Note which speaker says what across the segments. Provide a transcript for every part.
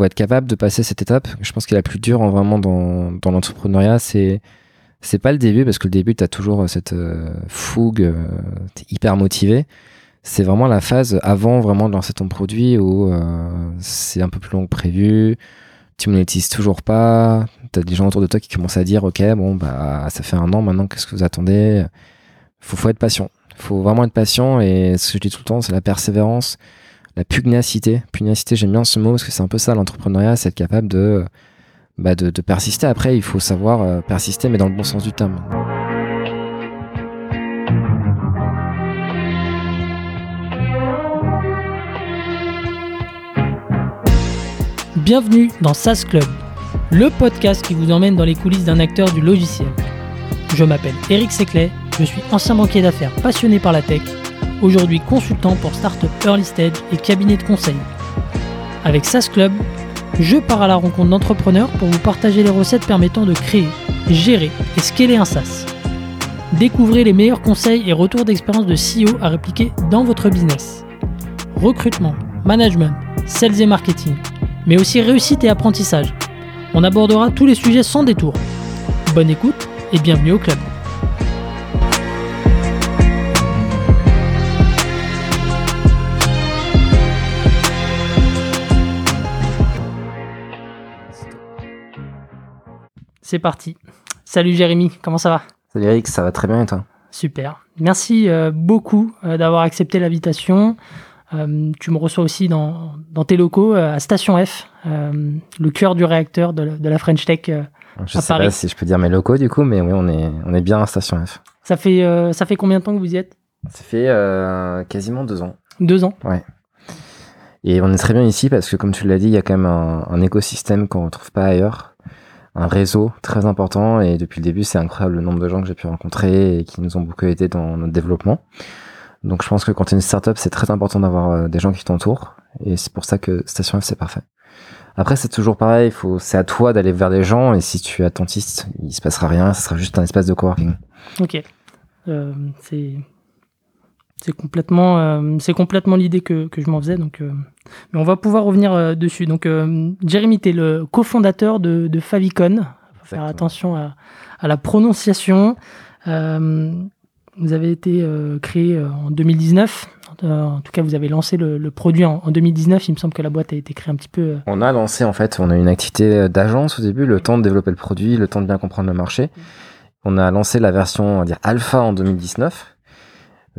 Speaker 1: faut être capable de passer cette étape. Je pense que la plus dure en vraiment dans, l'entrepreneuriat, c'est c'est pas le début parce que le début, tu as toujours cette euh, fougue, euh, t'es hyper motivé. C'est vraiment la phase avant vraiment de lancer ton produit où euh, c'est un peu plus long que prévu. Tu monétises toujours pas. T'as des gens autour de toi qui commencent à dire, ok, bon bah ça fait un an maintenant, qu'est-ce que vous attendez? Faut faut être patient. Faut vraiment être patient et ce que je dis tout le temps, c'est la persévérance la pugnacité. Pugnacité, j'aime bien ce mot parce que c'est un peu ça l'entrepreneuriat, c'est être capable de, bah, de, persister. Après, il faut savoir euh, persister, mais dans le bon sens du terme.
Speaker 2: Bienvenue dans SaaS Club, le podcast qui vous emmène dans les coulisses d'un acteur du logiciel. Je m'appelle Eric Seclet, je suis ancien banquier d'affaires passionné par la tech aujourd'hui consultant pour Startup Early Stage et cabinet de conseil. Avec SaaS Club, je pars à la rencontre d'entrepreneurs pour vous partager les recettes permettant de créer, gérer et scaler un SaaS. Découvrez les meilleurs conseils et retours d'expérience de CEO à répliquer dans votre business. Recrutement, management, sales et marketing, mais aussi réussite et apprentissage. On abordera tous les sujets sans détour. Bonne écoute et bienvenue au club. C'est parti. Salut Jérémy, comment ça va?
Speaker 1: Salut Eric, ça va très bien et toi?
Speaker 2: Super. Merci euh, beaucoup euh, d'avoir accepté l'invitation. Euh, tu me reçois aussi dans, tes locaux à Station F, le cœur du réacteur de, la, French Tech
Speaker 1: je sais pas si je peux dire mes locaux du coup, mais oui, on est, on est bien à Station F.
Speaker 2: Ça fait, ça fait combien de temps que vous y êtes?
Speaker 1: Ça fait quasiment deux ans.
Speaker 2: Deux ans?
Speaker 1: Ouais. Et on est très bien ici parce que, comme tu l'as dit, il y a quand même un, un écosystème qu'on ne retrouve pas ailleurs un réseau très important et depuis le début c'est incroyable le nombre de gens que j'ai pu rencontrer et qui nous ont beaucoup aidé dans notre développement. Donc je pense que quand tu es une startup c'est très important d'avoir euh, des gens qui t'entourent et c'est pour ça que Station F c'est parfait. Après c'est toujours pareil, faut c'est à toi d'aller vers les gens et si tu es attentiste il se passera rien, ce sera juste un espace de coworking.
Speaker 2: Ok, euh, c'est c'est complètement, euh, c'est complètement l'idée que, que, je m'en faisais. Donc, euh, mais on va pouvoir revenir euh, dessus. Donc, Jérémy, tu es le cofondateur de, de Favicon. Faut faire attention à, à, la prononciation. vous avez été créé en 2019. En tout cas, vous avez lancé le, le produit en, en, 2019. Il me semble que la boîte a été créée un petit peu.
Speaker 1: On a lancé, en fait, on a une activité d'agence au début, le temps de développer le produit, le temps de bien comprendre le marché. On a lancé la version, on va dire, alpha en 2019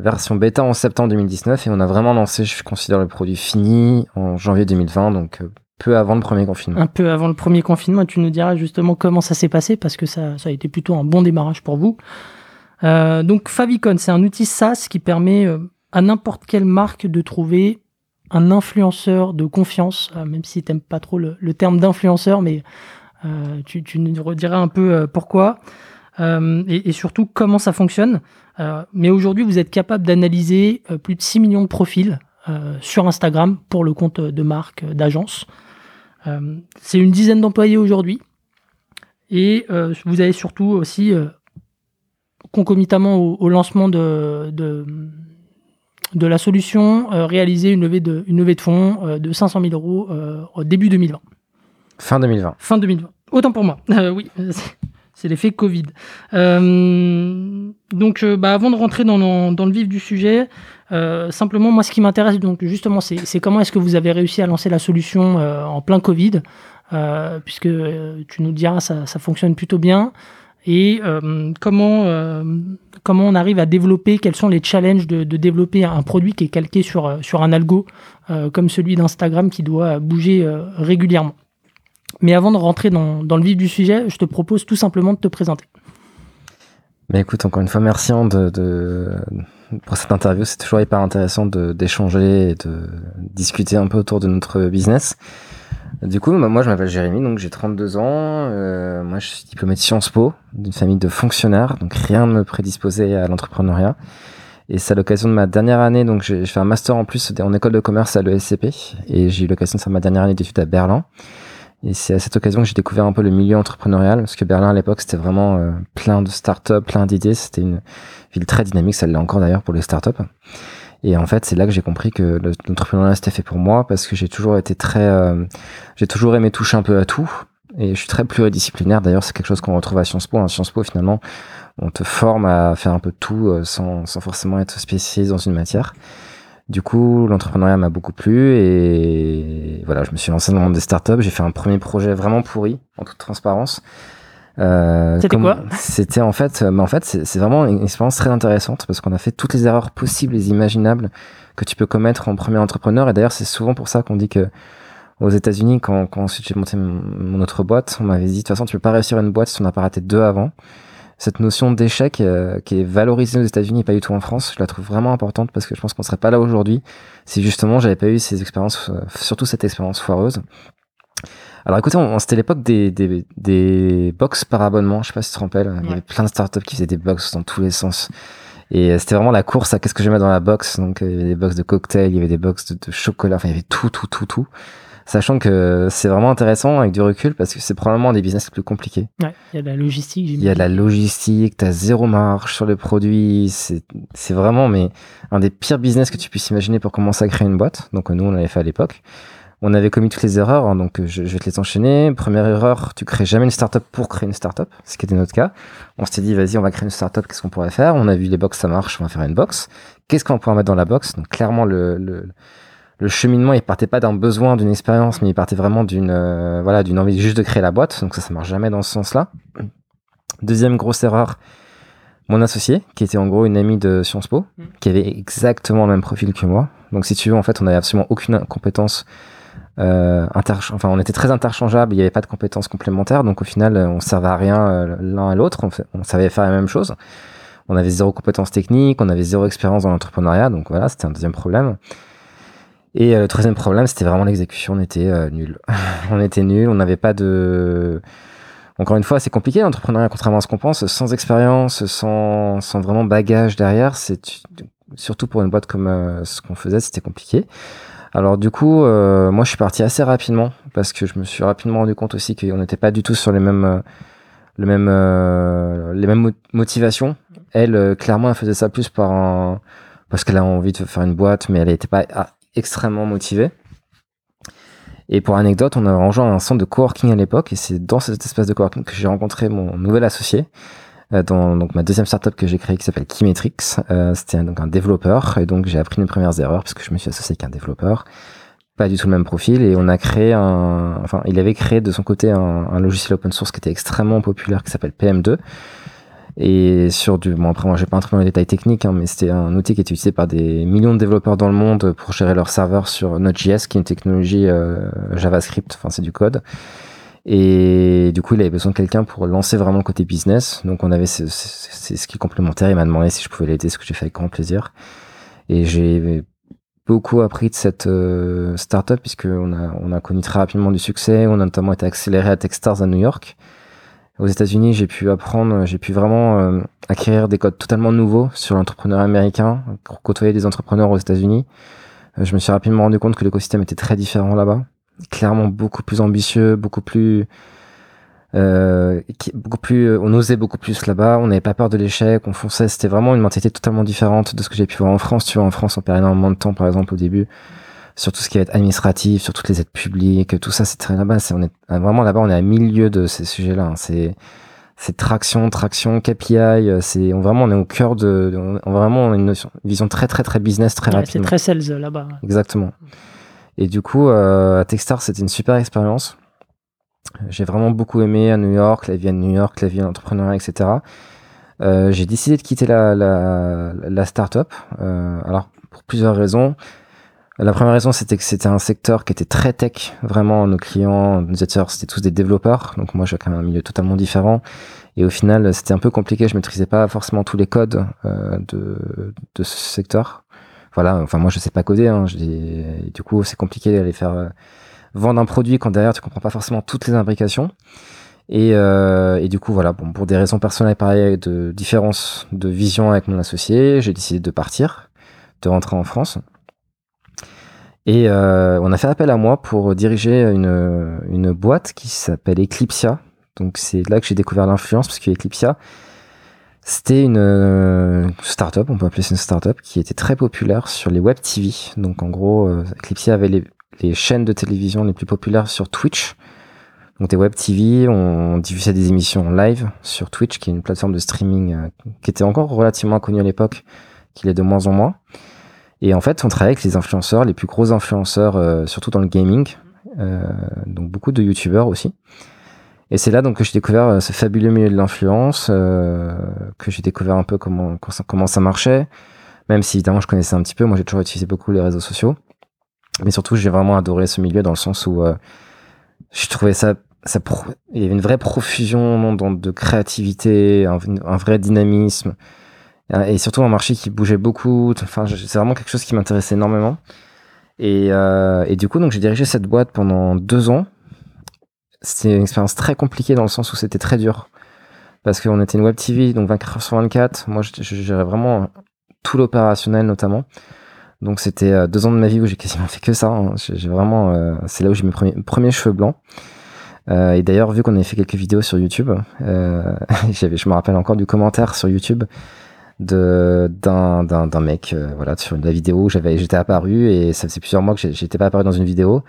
Speaker 1: version bêta en septembre 2019 et on a vraiment lancé, je considère le produit fini en janvier 2020, donc euh, peu avant le premier confinement.
Speaker 2: Un peu avant le premier confinement, tu nous diras justement comment ça s'est passé parce que ça, a été plutôt un bon démarrage pour vous. Euh, donc Favicon, c'est un outil SaaS qui permet euh, à n'importe quelle marque de trouver un influenceur de confiance, même si tu n'aimes pas trop le, terme d'influenceur, mais tu, tu, nous rediras un peu pourquoi. Et, et, surtout comment ça fonctionne. Euh, mais aujourd'hui, vous êtes capable d'analyser euh, plus de 6 millions de profils euh, sur Instagram pour le compte de marque, d'agence. c'est une dizaine d'employés aujourd'hui. Et vous avez surtout aussi, concomitamment au, lancement de, de, la solution, réalisé une levée de, une levée de fonds de 500 000 euros au début 2020.
Speaker 1: Fin 2020.
Speaker 2: Fin 2020. Autant pour moi. oui, c'est l'effet Covid. Euh, donc, euh, bah, avant de rentrer dans le, vif du sujet, euh, simplement, moi, ce qui m'intéresse, donc justement, c'est comment est-ce que vous avez réussi à lancer la solution en plein Covid, puisque tu nous diras, ça, ça fonctionne plutôt bien. Et comment, on arrive à développer, quels sont les challenges de, de développer un produit qui est calqué sur, sur un algo comme celui d'Instagram qui doit bouger régulièrement. Mais avant de rentrer dans, dans, le vif du sujet, je te propose tout simplement de te présenter.
Speaker 1: Mais écoute, encore une fois, merci hein, de, de, pour cette interview. C'est toujours hyper intéressant d'échanger et de discuter un peu autour de notre business. Du coup, moi, je m'appelle Jérémy, donc j'ai 32 ans. Euh, moi, je suis diplômé de Sciences Po, d'une famille de fonctionnaires, donc rien ne me prédisposait à l'entrepreneuriat. Et c'est à l'occasion de ma dernière année, donc j'ai fait un master en plus en école de commerce à l'ESCP, et j'ai eu l'occasion de faire ma dernière année d'études à Berlin. Et c'est à cette occasion que j'ai découvert un peu le milieu entrepreneurial, parce que Berlin à l'époque c'était vraiment euh, plein de startups, plein d'idées. C'était une ville très dynamique, ça l'est encore d'ailleurs pour les startups. Et en fait, c'est là que j'ai compris que l'entrepreneuriat c'était fait pour moi parce que j'ai toujours été très, euh, j'ai toujours aimé toucher un peu à tout. Et je suis très pluridisciplinaire. D'ailleurs, c'est quelque chose qu'on retrouve à Sciences Po. À hein. Sciences Po, finalement, on te forme à faire un peu de tout euh, sans, sans forcément être spécialisé dans une matière. Du coup, l'entrepreneuriat m'a beaucoup plu et voilà, je me suis lancé dans le monde des startups. J'ai fait un premier projet vraiment pourri, en toute transparence.
Speaker 2: Euh, C'était quoi?
Speaker 1: C'était en fait, mais en fait, c'est vraiment une expérience très intéressante parce qu'on a fait toutes les erreurs possibles et imaginables que tu peux commettre en premier entrepreneur. Et d'ailleurs, c'est souvent pour ça qu'on dit que aux États-Unis, quand, quand ensuite j'ai monté mon, autre boîte, on m'avait dit de toute façon, tu peux pas réussir une boîte si tu n'as pas raté deux avant. Cette notion d'échec euh, qui est valorisée aux États-Unis et pas du tout en France, je la trouve vraiment importante parce que je pense qu'on serait pas là aujourd'hui si justement j'avais pas eu ces expériences, euh, surtout cette expérience foireuse. Alors écoutez, c'était l'époque des, des, des box par abonnement, je sais pas si tu te rappelles, il y avait plein de startups qui faisaient des box dans tous les sens. Et euh, c'était vraiment la course à qu'est-ce que je mets dans la box. Donc il y avait des box de cocktails, il y avait des box de, chocolat, enfin il y avait tout, tout, tout, tout. Sachant que c'est vraiment intéressant avec du recul parce que c'est probablement des business les plus compliqués.
Speaker 2: Ouais, il y a de la logistique.
Speaker 1: Il y a de la logistique, tu as zéro marge sur le produit. C'est vraiment mais un des pires business que tu puisses imaginer pour commencer à créer une boîte. Donc nous, on l'avait fait à l'époque on avait commis toutes les erreurs, hein, donc je, vais te les enchaîner. Première erreur, tu crées jamais une startup pour créer une startup, ce qui était notre cas. On s'était dit, vas-y, on va créer une startup, qu'est-ce qu'on pourrait faire? On a vu les box, ça marche, on va faire une box. Qu'est-ce qu'on pourrait mettre dans la box? Donc clairement, le, le, le, cheminement, il partait pas d'un besoin, d'une expérience, mais il partait vraiment d'une euh, voilà, d'une envie juste de créer la boîte. Donc ça, ça marche jamais dans ce sens-là. Deuxième grosse erreur, mon associé, qui était en gros une amie de Sciences Po, mm. qui avait exactement le même profil que moi. Donc si tu veux, en fait, on n'avait absolument aucune compétence euh, enfin, on était très interchangeables, il n'y avait pas de compétences complémentaires, donc au final, on servait à rien euh, l'un à l'autre, on, savait faire la même chose. On avait zéro compétences techniques, on avait zéro expérience dans l'entrepreneuriat, donc voilà, c'était un deuxième problème. Et euh, le troisième problème, c'était vraiment l'exécution, on était euh, nul. on était nul, on n'avait pas de... Encore une fois, c'est compliqué l'entrepreneuriat, contrairement à ce qu'on pense, sans expérience, sans, sans vraiment bagage derrière, c'est surtout pour une boîte comme ce qu'on faisait, c'était compliqué. Alors du coup, euh, moi je suis parti assez rapidement parce que je me suis rapidement rendu compte aussi qu'on n'était pas du tout sur les mêmes, euh, le même, euh, les mêmes motivations. Elle, clairement, elle faisait ça plus par un, parce qu'elle a envie de faire une boîte, mais elle n'était pas ah, extrêmement motivée. Et pour anecdote, on a rejoint un centre de coworking à l'époque, et c'est dans cet espace de coworking que j'ai rencontré mon nouvel associé, euh, dans donc ma deuxième startup que j'ai créée qui s'appelle Kimetrix. Euh, C'était donc un développeur et donc j'ai appris mes premières erreurs parce que je me suis associé avec un développeur pas du tout le même profil et on a créé un enfin il avait créé de son côté un, un logiciel open source qui était extrêmement populaire qui s'appelle PM2 et sur du bon après moi j'ai pas entré dans les détails techniques hein, mais c'était un outil qui était utilisé par des millions de développeurs dans le monde pour gérer leurs serveurs sur Node.js qui est une technologie euh, JavaScript enfin c'est du code et du coup, il avait besoin de quelqu'un pour lancer vraiment le côté business. Donc, on avait ce, ce, ce qui complémentaire. Il m'a demandé si je pouvais l'aider, ce que j'ai fait avec grand plaisir. Et j'ai beaucoup appris de cette euh, startup puisqu'on a, on a connu très rapidement du succès. On a notamment été accéléré à Techstars à New York. Aux États-Unis, j'ai pu apprendre, j'ai pu vraiment euh, acquérir des codes totalement nouveaux sur l'entrepreneur américain, côtoyer des entrepreneurs aux États-Unis. Euh, je me suis rapidement rendu compte que l'écosystème était très différent là-bas clairement beaucoup plus ambitieux, beaucoup plus euh, beaucoup plus, euh, on osait beaucoup plus là-bas, on n'avait pas peur de l'échec, on fonçait, c'était vraiment une mentalité totalement différente de ce que j'ai pu voir en France. Tu vois, en France, on perd énormément de temps, par exemple, au début, sur tout ce qui va être administratif, sur toutes les aides publiques, tout ça, c'est très là-bas. C'est, on est vraiment là-bas, on est à milieu de ces sujets-là. Hein. C'est, c'est traction, traction, KPI, euh, c'est, on vraiment, on est au cœur de, on, vraiment, on a une, vision très, très, très business, très rapide.
Speaker 2: C'est très sales là-bas.
Speaker 1: Exactement. Et du coup, euh, à Techstars, c'était une super expérience. J'ai vraiment beaucoup aimé à New York, la vie à New York, la vie à l'entrepreneuriat, etc. Euh, j'ai décidé de quitter la, la, la startup. Euh, alors, pour plusieurs raisons. La première raison, c'était que c'était un secteur qui était très tech. Vraiment, nos clients, nos utilisateurs, c'était tous des développeurs. Donc moi, j'ai quand même un milieu totalement différent. Et au final, c'était un peu compliqué. Je maîtrisais pas forcément tous les codes euh, de, ce secteur voilà, enfin moi je sais pas coder, hein, du coup c'est compliqué d'aller faire euh, vendre un produit quand derrière tu comprends pas forcément toutes les imbrications. Et, euh, et du coup voilà, bon, pour des raisons personnelles pareil, de différence de vision avec mon associé, j'ai décidé de partir, de rentrer en France. Et euh, on a fait appel à moi pour diriger une, une boîte qui s'appelle Eclipsia. Donc c'est là que j'ai découvert l'influence parce que Eclipsia, C'était une euh, startup, on peut appeler ça une startup, qui était très populaire sur les web TV. Donc en gros, euh, Eclipsia avait les, les, chaînes de télévision les plus populaires sur Twitch. Donc des web TV, on diffusait des émissions live sur Twitch, qui est une plateforme de streaming qui était encore relativement connue à l'époque, qui l'est de moins en moins. Et en fait, on travaillait avec les influenceurs, les plus gros influenceurs, euh, surtout dans le gaming. donc beaucoup de youtubeurs aussi. Et c'est là donc que j'ai découvert euh, ce fabuleux milieu de l'influence, euh, que j'ai découvert un peu comment, comment ça marchait, même si évidemment je connaissais un petit peu. Moi, j'ai toujours utilisé beaucoup les réseaux sociaux, mais surtout j'ai vraiment adoré ce milieu dans le sens où euh, je trouvais ça, ça il y avait une vraie profusion de créativité, un, vrai dynamisme, et surtout un marché qui bougeait beaucoup. C'est vraiment quelque chose qui m'intéressait énormément. Et, et du coup, donc j'ai dirigé cette boîte pendant deux ans c'était une expérience très compliquée dans le sens où c'était très dur. Parce qu'on était une web TV, donc 24 h sur 24. Moi, je, gérais vraiment tout l'opérationnel notamment. Donc c'était euh, deux ans de ma vie où j'ai quasiment fait que ça. Hein. J'ai vraiment, euh, c'est là où j'ai mes premiers, cheveux blancs. Euh, et d'ailleurs, vu qu'on avait fait quelques vidéos sur YouTube, euh, je me rappelle encore du commentaire sur YouTube d'un mec, euh, voilà, sur la vidéo. J'avais, j'étais apparu et ça faisait plusieurs mois que j'étais pas apparu dans une vidéo.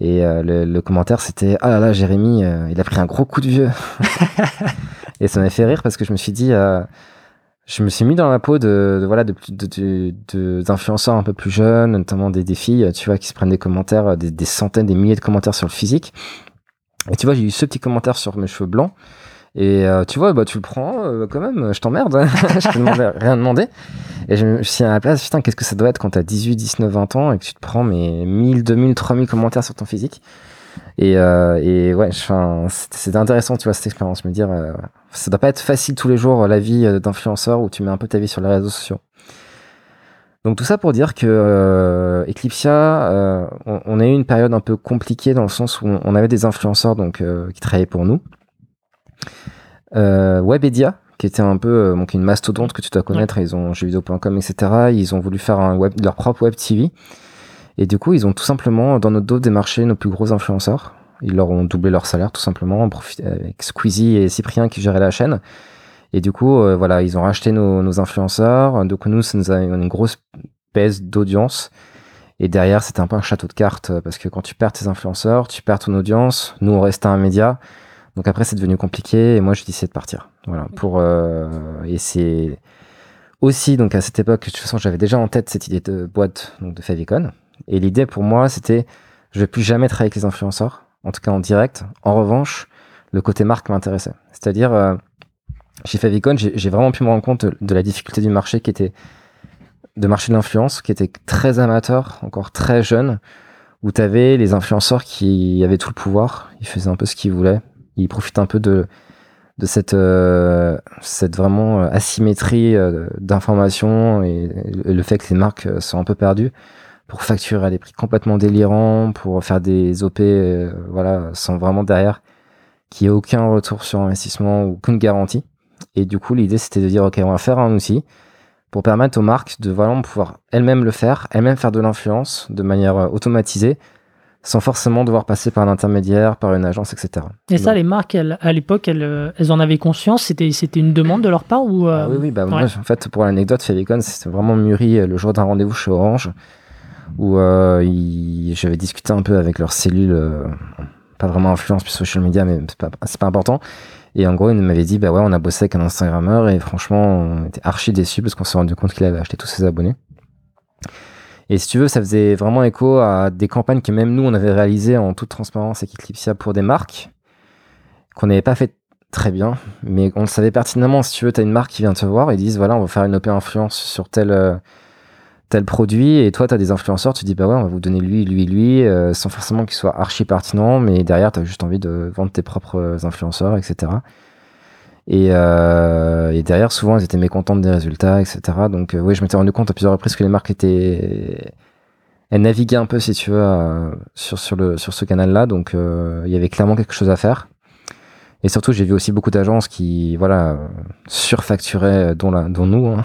Speaker 1: Et euh, le, commentaire, c'était Ah là là, Jérémy, euh, il a pris un gros coup de vieux. et ça m'a fait rire parce que je me suis dit, euh, je me suis mis dans la peau de, voilà de, d'influenceurs un peu plus jeunes, notamment des, des filles, tu vois, qui se prennent des commentaires, des, des centaines, des milliers de commentaires sur le physique. Et tu vois, j'ai eu ce petit commentaire sur mes cheveux blancs. Et euh, tu vois, bah, tu le prends euh, quand même, je t'emmerde, hein. je te demande rien demander. Et je me suis à la place, putain, qu'est-ce que ça doit être quand t'as 18, 19, 20 ans et que tu te prends mes 1000, 2000, 3000 commentaires sur ton physique. Et, euh, et ouais, c'était intéressant, tu vois, cette expérience, me dire, ça doit pas être facile tous les jours la vie d'influenceur où tu mets un peu ta vie sur les réseaux sociaux. Donc tout ça pour dire que Eclipsia, on, on, a eu une période un peu compliquée dans le sens où on avait des influenceurs donc qui travaillaient pour nous euh, Webedia, qui était un peu euh, donc une mastodonte que tu dois connaître, ils ont jeuxvideo.com, etc. Ils ont voulu faire un web, leur propre web TV. Et du coup, ils ont tout simplement, dans notre dos, démarché nos plus gros influenceurs. Ils leur ont doublé leur salaire, tout simplement, avec Squeezie et Cyprien qui géraient la chaîne. Et du coup, euh, voilà, ils ont racheté nos, nos, influenceurs. Donc nous, ça nous a une grosse baisse d'audience. Et derrière, c'était un peu un château de cartes, parce que quand tu perds tes influenceurs, tu perds ton audience. Nous, on restait un média. Donc après, c'est devenu compliqué et moi, je décidé de partir. Voilà. Pour, euh, et c'est aussi, donc à cette époque, de toute façon, j'avais déjà en tête cette idée de boîte, donc de Favicon. Et l'idée pour moi, c'était, je vais plus jamais travailler avec les influenceurs, en tout cas en direct. En revanche, le côté marque m'intéressait. C'est-à-dire, euh, chez Favicon, j'ai vraiment pu me rendre compte de, la difficulté du marché qui était, de marché de l'influence, qui était très amateur, encore très jeune, où tu avais les influenceurs qui avaient tout le pouvoir, ils faisaient un peu ce qu'ils voulaient, il profite un peu de, euh, cette vraiment euh, asymétrie euh, d'information et, le fait que les marques sont un peu perdues pour facturer à des prix complètement délirants, pour faire des OP sans vraiment derrière qu'il n'y ait aucun retour sur investissement ou aucune garantie. Et du coup, l'idée, c'était de dire, OK, on va faire un outil pour permettre aux marques de vraiment pouvoir elles-mêmes le faire, elles-mêmes faire de l'influence de manière automatisée sans forcément devoir passer par un intermédiaire, par une agence, etc.
Speaker 2: Et ça, les marques, à l'époque, elles, elles, en avaient conscience? C'était une demande de leur part ou
Speaker 1: euh, ah Oui, oui. Bah, moi, en fait, pour l'anecdote, Favicon, c'était vraiment mûri euh, le jour d'un rendez-vous chez Orange, où euh, j'avais discuté un peu avec leur cellule, euh, pas vraiment influence puis social media, mais c'est pas, pas important. Et en gros, ils m'avaient dit, bah ouais, on a bossé avec un Instagrammeur et franchement, on était archi déçus parce qu'on s'est rendu compte qu'il avait acheté tous ses abonnés. Et si tu veux, ça faisait vraiment écho à des campagnes que même nous, on avait réalisées en toute transparence avec Eclipsia pour des marques qu'on n'avait pas fait très bien, mais on le savait pertinemment. Si tu veux, tu as une marque qui vient te voir et disent voilà, on va faire une OP influence sur tel, euh, tel produit, et toi, tu as des influenceurs, tu dis bah ouais, on va vous donner lui, lui, lui, euh, sans forcément qu'il soit archi pertinent, mais derrière, tu as juste envie de vendre tes propres influenceurs, etc. Et, euh, et, derrière, souvent, ils étaient mécontents des résultats, etc. Donc, euh, oui, je m'étais rendu compte à plusieurs reprises que les marques étaient, elles naviguaient un peu, si tu veux, sur sur le sur ce canal-là. Donc, euh, il y avait clairement quelque chose à faire. Et surtout, j'ai vu aussi beaucoup d'agences qui, voilà, surfacturaient, dont la, dont nous. Hein.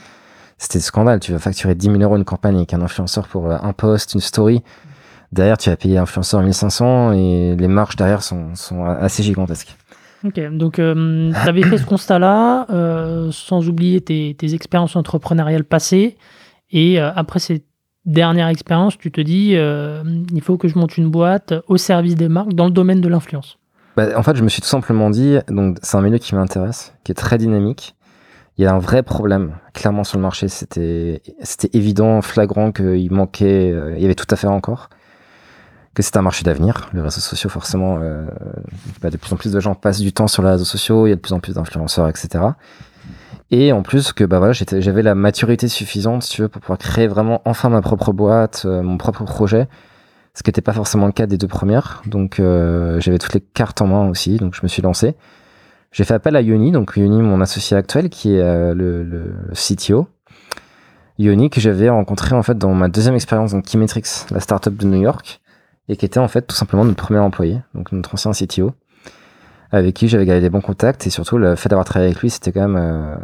Speaker 1: C'était scandale. Tu vas facturer 10 000 euros une campagne avec un influenceur pour un post, une story. Derrière, tu vas payer influenceur 1500 et les marges derrière sont, sont assez gigantesques.
Speaker 2: Ok, donc tu avais fait ce constat-là, sans oublier tes, tes, expériences entrepreneuriales passées, et après ces dernières expériences, tu te dis, il faut que je monte une boîte au service des marques dans le domaine de l'influence.
Speaker 1: Bah, en fait, je me suis tout simplement dit, donc c'est un milieu qui m'intéresse, qui est très dynamique. Il y a un vrai problème, clairement sur le marché. C'était, évident, flagrant qu'il manquait, euh, il y avait tout à faire encore. Que c'est un marché d'avenir. Les réseaux sociaux, forcément, euh, bah, de plus en plus de gens passent du temps sur les réseaux sociaux. Il y a de plus en plus d'influenceurs, etc. Et en plus que bah voilà, j'avais la maturité suffisante, si tu veux, pour pouvoir créer vraiment enfin ma propre boîte, euh, mon propre projet ce qui n'était pas forcément le cas des deux premières. Donc euh, j'avais toutes les cartes en main aussi, donc je me suis lancé. J'ai fait appel à Yoni, donc Yoni, mon associé actuel, qui est le, le, CTO. Yoni, que j'avais rencontré en fait dans ma deuxième expérience dans Kimetrix, la startup de New York, et qui était en fait tout simplement notre premier employé, donc notre ancien CTO, avec qui j'avais gardé des bons contacts, et surtout le fait d'avoir travaillé avec lui, c'était quand même euh,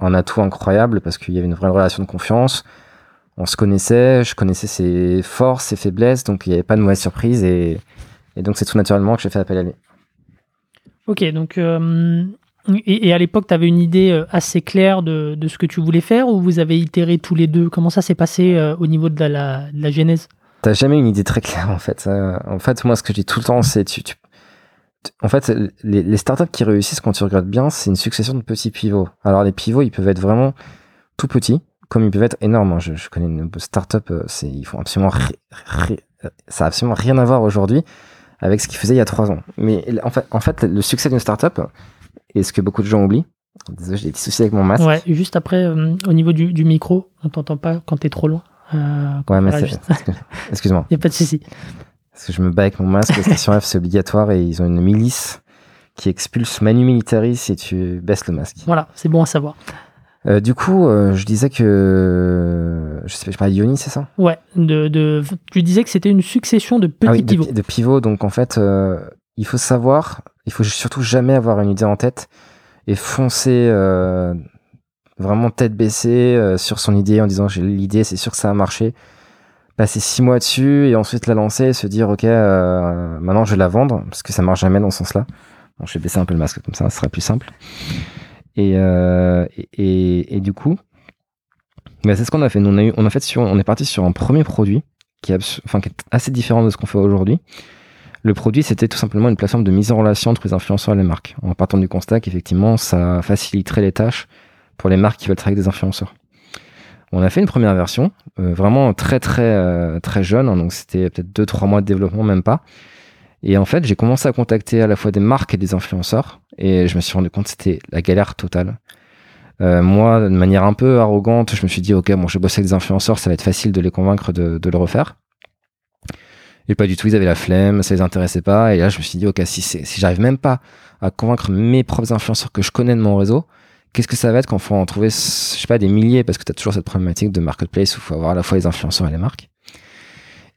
Speaker 1: un atout incroyable parce qu'il y avait une vraie relation de confiance. On se connaissait, je connaissais ses forces, ses faiblesses, donc il n'y avait pas de mauvaise surprise et, donc c'est tout naturellement que j'ai fait appel à lui.
Speaker 2: Ok, donc euh, et, à l'époque, tu avais une idée euh, assez claire de, ce que tu voulais faire ou vous avez itéré tous les deux? Comment ça s'est passé au niveau de la, de la genèse?
Speaker 1: T'as jamais une idée très claire en fait. en fait, moi, ce que je dis tout le temps, c'est en fait, les, startups qui réussissent quand tu regardes bien, c'est une succession de petits pivots. Alors les pivots, ils peuvent être vraiment tout petits comme ils peuvent être énormes. Hein. Je, connais une start-up, euh, c'est, ils font absolument, ça a absolument rien à voir aujourd'hui avec ce qu'ils faisaient il y a trois ans. Mais en fait, le succès d'une start-up, et ce que beaucoup de gens oublient, désolé, j'ai des soucis avec mon masque.
Speaker 2: Ouais, juste après, euh, au niveau du, du micro, on t'entend pas quand t'es trop loin.
Speaker 1: Euh, ouais, mais excuse-moi.
Speaker 2: Il n'y a pas de souci.
Speaker 1: Parce que je me bats avec mon masque, station F, c'est obligatoire et ils ont une milice qui expulse Manu Militari si tu baisses le masque.
Speaker 2: Voilà, c'est bon à savoir.
Speaker 1: Euh, du coup, euh, je disais que. Je sais pas, je parlais Yoni, c'est ça?
Speaker 2: Ouais, de, de, tu disais que c'était une succession de petits ah pivots.
Speaker 1: De, pivots, donc en fait, euh, il faut savoir, il faut surtout jamais avoir une idée en tête et foncer vraiment tête baissée sur son idée en disant j'ai l'idée, c'est sûr que ça va marcher. Passer six mois dessus et ensuite la lancer et se dire ok, maintenant je vais la vendre parce que ça marche jamais dans ce sens-là. Bon, je vais baisser un peu le masque comme ça, ça sera plus simple. Euh, et, et, du coup, bah, c'est ce qu'on a fait. on, a eu, on, a fait sur, on est parti sur un premier produit qui est, qui est assez différent de ce qu'on fait aujourd'hui. Le produit, c'était tout simplement une plateforme de mise en relation entre les influenceurs et les marques, en partant du constat qu'effectivement, ça faciliterait les tâches pour les marques qui veulent travailler avec des influenceurs. On a fait une première version, euh, vraiment très très euh, très jeune, hein, donc c'était peut-être 2-3 mois de développement, même pas. Et en fait, j'ai commencé à contacter à la fois des marques et des influenceurs, et je me suis rendu compte que c'était la galère totale. Euh, moi, de manière un peu arrogante, je me suis dit, ok, bon, je bosse avec des influenceurs, ça va être facile de les convaincre de, de le refaire. Et pas du tout, ils avaient la flemme, ça les intéressait pas. Et là, je me suis dit, ok, si, si j'arrive même pas à convaincre mes propres influenceurs que je connais de mon réseau, qu'est-ce que ça va être quand il faut en trouver, je sais pas, des milliers, parce que tu as toujours cette problématique de marketplace où il faut avoir à la fois les influenceurs et les marques.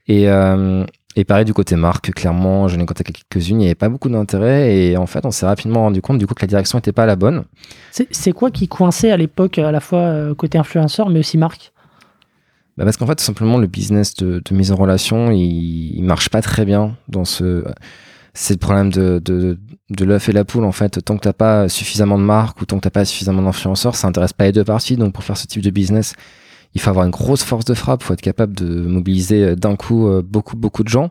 Speaker 1: Et, euh, et pareil du côté marque, clairement, j'en ai contacté quelques-unes, il n'y avait pas beaucoup d'intérêt et en fait on s'est rapidement rendu compte du coup que la direction n'était pas la bonne.
Speaker 2: C'est quoi qui coinçait à l'époque à la fois euh, côté influenceur mais aussi marque?
Speaker 1: Bah Parce qu'en fait tout simplement le business de, mise en relation il, il, marche pas très bien dans ce... C'est le problème de, de, de l'œuf et la poule en fait. Tant que t'as pas suffisamment de marques ou tant que t'as pas suffisamment d'influenceurs, ça intéresse pas les deux parties. Donc pour faire ce type de business, il faut avoir une grosse force de frappe, faut être capable de mobiliser euh, d'un coup euh, beaucoup, beaucoup de gens.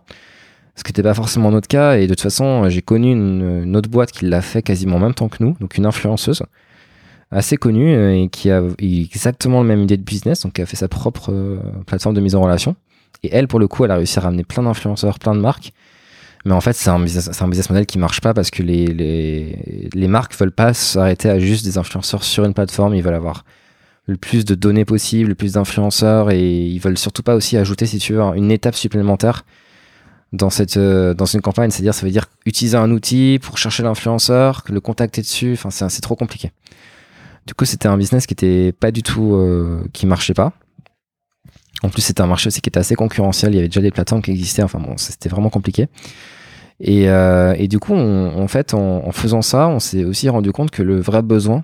Speaker 1: Ce qui n'était pas forcément notre cas. Et de toute façon, j'ai connu une, autre boîte qui l'a fait quasiment en même temps que nous, donc une influenceuse assez connue euh, et qui a exactement la même idée de business, donc qui a fait sa propre plateforme de mise en relation. Et elle, pour le coup, elle a réussi à ramener plein d'influenceurs, plein de marques. Mais en fait, c'est un business, un business model qui marche pas parce que les, les, les marques veulent pas s'arrêter à juste des influenceurs sur une plateforme. Ils veulent avoir le plus de données possible, le plus d'influenceurs et ils veulent surtout pas aussi ajouter, si tu veux, une étape supplémentaire dans cette euh, dans une campagne. C'est-à-dire, ça veut dire utiliser un outil pour chercher l'influenceur, le contacter dessus. Enfin, c'est trop compliqué. Du coup, c'était un business qui était pas du tout euh, qui marchait pas. En plus, c'était un marché aussi qui était assez concurrentiel. Il y avait déjà des plateformes qui existaient. Enfin bon, c'était vraiment compliqué. Et, euh, et, du coup, en fait, en, en faisant ça, on s'est aussi rendu compte que le vrai besoin,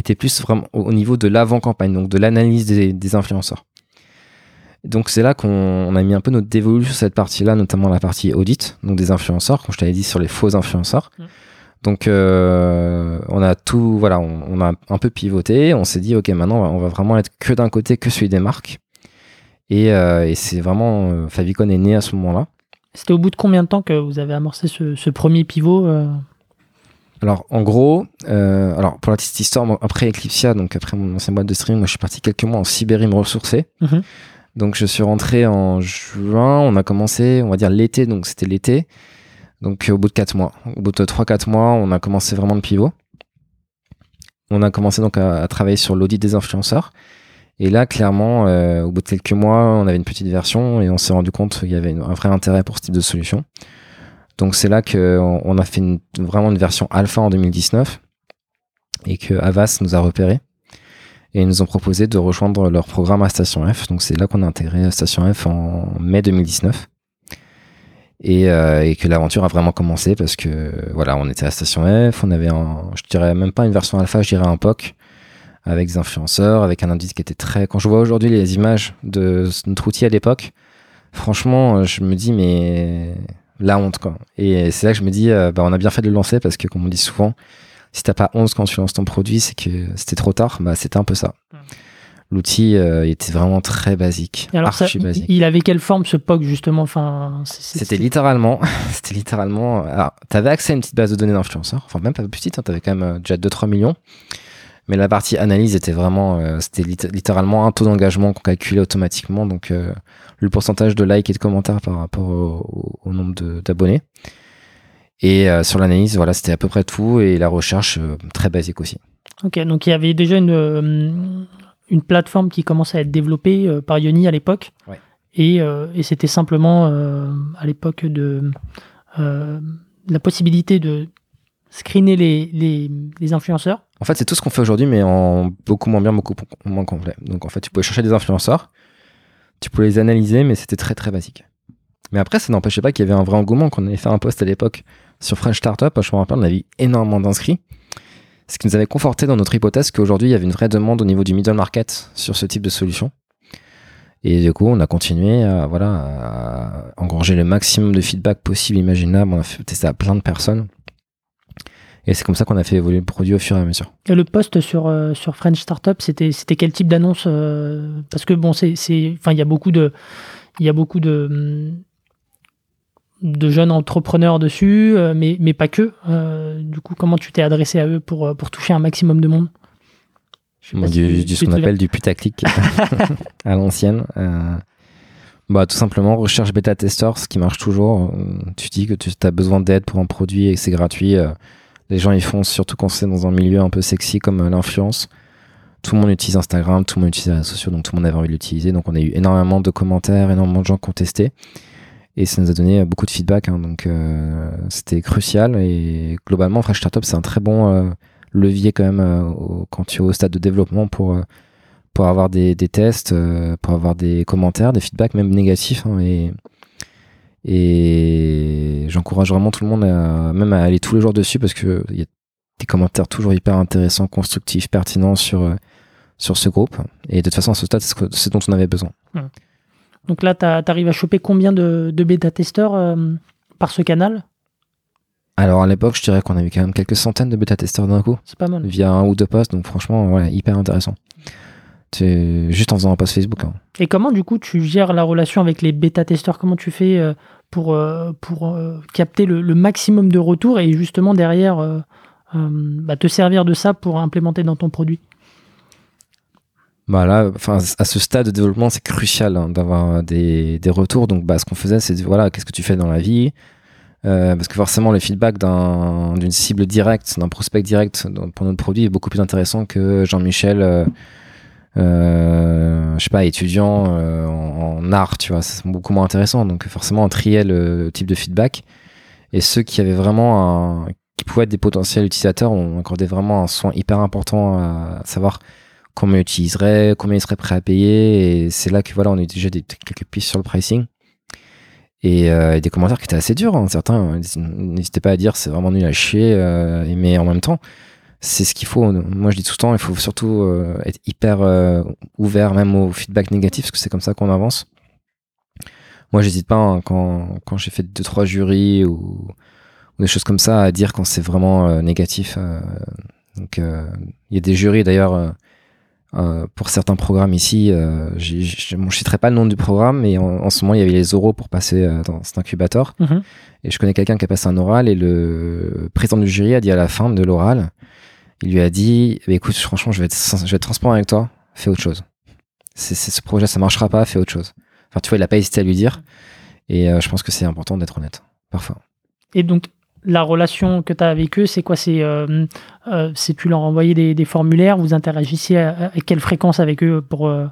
Speaker 1: était plus vraiment au niveau de l'avant-campagne, donc de l'analyse des, influenceurs. Donc c'est là qu'on a mis un peu notre dévolu sur cette partie-là, notamment la partie audit, donc des influenceurs, comme je t'avais dit sur les faux influenceurs.
Speaker 2: Mm.
Speaker 1: Donc euh, on a tout, voilà, on, on a un peu pivoté. On s'est dit ok, maintenant on va vraiment être que d'un côté, que celui des marques. Et, euh, et c'est vraiment euh, Favicon est né à ce moment-là.
Speaker 2: C'était au bout de combien de temps que vous avez amorcé ce, ce premier pivot euh?
Speaker 1: Alors en gros, euh, alors pour la petite histoire, moi, après Eclipsia, donc après mon ancienne boîte de streaming, moi je suis parti quelques mois en Sibérie me ressourcer.
Speaker 2: Mhm.
Speaker 1: Donc je suis rentré en juin, on a commencé, on va dire l'été, donc c'était l'été. Donc au bout de 4 mois, au bout de 3-4 mois, on a commencé vraiment le pivot. On a commencé donc à, à travailler sur l'audit des influenceurs. Et là, clairement, euh, au bout de quelques mois, on avait une petite version et on s'est rendu compte qu'il y avait un vrai intérêt pour ce type de solution. Donc c'est là qu'on on a fait vraiment une version alpha en 2019 et que Avas nous a repéré et ils nous ont proposé de rejoindre leur programme à Station F. Donc c'est là qu'on a intégré Station F en mai 2019 et, euh, et que l'aventure a vraiment commencé parce que voilà, on était à Station F, on avait un, je dirais même pas une version alpha, je dirais un POC avec des influenceurs, avec un indice qui était très. Quand je vois aujourd'hui les images de notre outil à l'époque, franchement, euh, je me dis mais la honte quoi. Et c'est là que je me dis, euh, bah, on a bien fait de le lancer parce que comme on dit souvent, si t'as pas 11 quand tu lances ton produit, c'est que c'était trop tard. Bah c'était un peu ça.
Speaker 2: Ouais.
Speaker 1: L'outil euh, était vraiment très basique,
Speaker 2: Et alors, ça,
Speaker 1: archi
Speaker 2: il,
Speaker 1: basique.
Speaker 2: il avait quelle forme ce POC justement? Enfin,
Speaker 1: C'était littéralement, c'était littéralement. Alors, t'avais accès à une petite base de données d'influenceurs, enfin même pas plus petite, hein, t'avais quand même euh, déjà 2-3 millions. Mais la partie analyse était vraiment, euh, c'était lit- littéralement un taux d'engagement qu'on calculait automatiquement, donc euh, le pourcentage de likes et de commentaires par rapport au, nombre d'abonnés. Et euh, sur l'analyse, voilà, c'était à peu près tout, et la recherche très basique aussi.
Speaker 2: Ok, donc il y avait déjà une, une plateforme qui commençait à être développée par Yoni à l'époque.
Speaker 1: Ouais.
Speaker 2: Et, et c'était simplement à l'époque de la possibilité de screener les, les, influenceurs.
Speaker 1: En fait, c'est tout ce qu'on fait aujourd'hui, mais en beaucoup moins bien, beaucoup moins complet. Donc, en fait, tu pouvais chercher des influenceurs, tu pouvais les analyser, mais c'était très très basique. Mais après, ça n'empêchait pas qu'il y avait un vrai engouement. Quand on avait fait un post à l'époque sur French Startup, je me rappelle, on avait eu énormément d'inscrits. Ce qui nous avait conforté dans notre hypothèse qu'aujourd'hui, il y avait une vraie demande au niveau du middle market sur ce type de solution. Et du coup, on a continué à, voilà, à engorger le maximum de feedback possible, imaginable. On a fait tester à plein de personnes. Et c'est comme ça qu'on a fait évoluer le produit au fur et à mesure.
Speaker 2: Et le post sur, euh, sur French Startup, c'était, c'était quel type d'annonce euh, Parce que bon, c'est, c'est, il y a beaucoup de, il y a beaucoup de, de jeunes entrepreneurs dessus, euh, mais, mais pas que. Du coup, comment tu t'es adressé à eux pour, pour toucher un maximum de monde? Si
Speaker 1: du, du- ce qu'on appelle du putaclic à l'ancienne. Euh, bah, tout simplement, recherche bêta testeur, ce qui marche toujours. Tu dis que tu as besoin d'aide pour un produit et que c'est gratuit. euh, les gens y font, surtout quand c'est dans un milieu un peu sexy comme euh, l'influence. Tout le monde utilise Instagram, tout le monde utilise les réseaux sociaux, donc tout le monde avait envie de l'utiliser. Donc on a eu énormément de commentaires, énormément de gens testé. Et ça nous a donné euh, beaucoup de feedback. hein, donc euh, c'était crucial. Et globalement, Fresh Startup, c'est un très bon levier quand même quand tu es au stade de développement pour, pour avoir des, tests, pour avoir des commentaires, des feedbacks, même négatifs. hein, et j'encourage vraiment tout le monde à, même à aller tous les jours dessus parce que il y a des commentaires toujours hyper intéressants, constructifs, pertinents sur, euh, sur ce groupe. Et de toute façon, à ce stade, c'est ce, dont on avait besoin.
Speaker 2: Donc là, tu arrives à choper combien de, de bêta-testeurs euh, par ce canal?
Speaker 1: Alors à l'époque, je dirais qu'on avait quand même quelques centaines de bêta-testeurs d'un coup,
Speaker 2: C'est pas mal.
Speaker 1: via un ou deux posts. Donc franchement, ouais, hyper intéressant. C'est juste en faisant un post Facebook. hein.
Speaker 2: Et comment, du coup, tu gères la relation avec les bêta-testeurs? Comment tu fais euh, pour, euh, pour euh, capter le, le maximum de retours et justement derrière bah, te servir de ça pour implémenter dans ton produit?
Speaker 1: Bah là, enfin, à ce stade de développement, c'est crucial hein, d'avoir des, des retours. Donc, bah, ce qu'on faisait, c'est de, voilà, qu'est-ce que tu fais dans la vie? Euh, Parce que forcément, le feedback d'un- d'une cible directe, d'un prospect direct pour notre produit est beaucoup plus intéressant que Jean-Michel, euh, euh, je sais pas, étudiant euh, en, art, tu vois. C'est beaucoup moins intéressant. Donc, forcément, on triait le type de feedback. Et ceux qui avaient vraiment un, qui pouvaient être des potentiels utilisateurs, on accordait vraiment un soin hyper important à savoir combien ils utiliseraient, combien ils seraient prêts à payer. Et c'est là que voilà, on a déjà des, quelques pistes sur le pricing. Et, euh, et des commentaires qui étaient assez durs. hein. Certains, euh, n'hésitez pas à dire c'est vraiment nul à chier. mais en même temps, c'est ce qu'il faut. Moi, je dis tout le temps, il faut surtout être hyper ouvert même au feedback négatif, parce que c'est comme ça qu'on avance. Moi, j'hésite pas hein, quand, quand j'ai fait deux trois jurys ou, des choses comme ça à dire quand c'est vraiment négatif. donc, il y a des jurys d'ailleurs euh, pour certains programmes ici, euh, je ne citerai pas le nom du programme, mais en, ce moment, il y avait les oraux pour passer euh, dans cet incubateur. Mhm. Et je connais quelqu'un qui a passé un oral et le président du jury a dit à la fin de l'oral, il lui a dit bah, écoute, franchement, je vais, être, je vais être transparent avec toi, fais autre chose. C'est, ce projet, ça marchera pas, fais autre chose. Enfin, tu vois, il n'a pas hésité à lui dire. Et je pense que c'est important d'être honnête, parfois.
Speaker 2: Et donc, la relation que tu as avec eux, c'est quoi? C'est euh, euh, tu leur envoyais des, des, formulaires, vous interagissiez à, quelle fréquence avec eux pour, euh,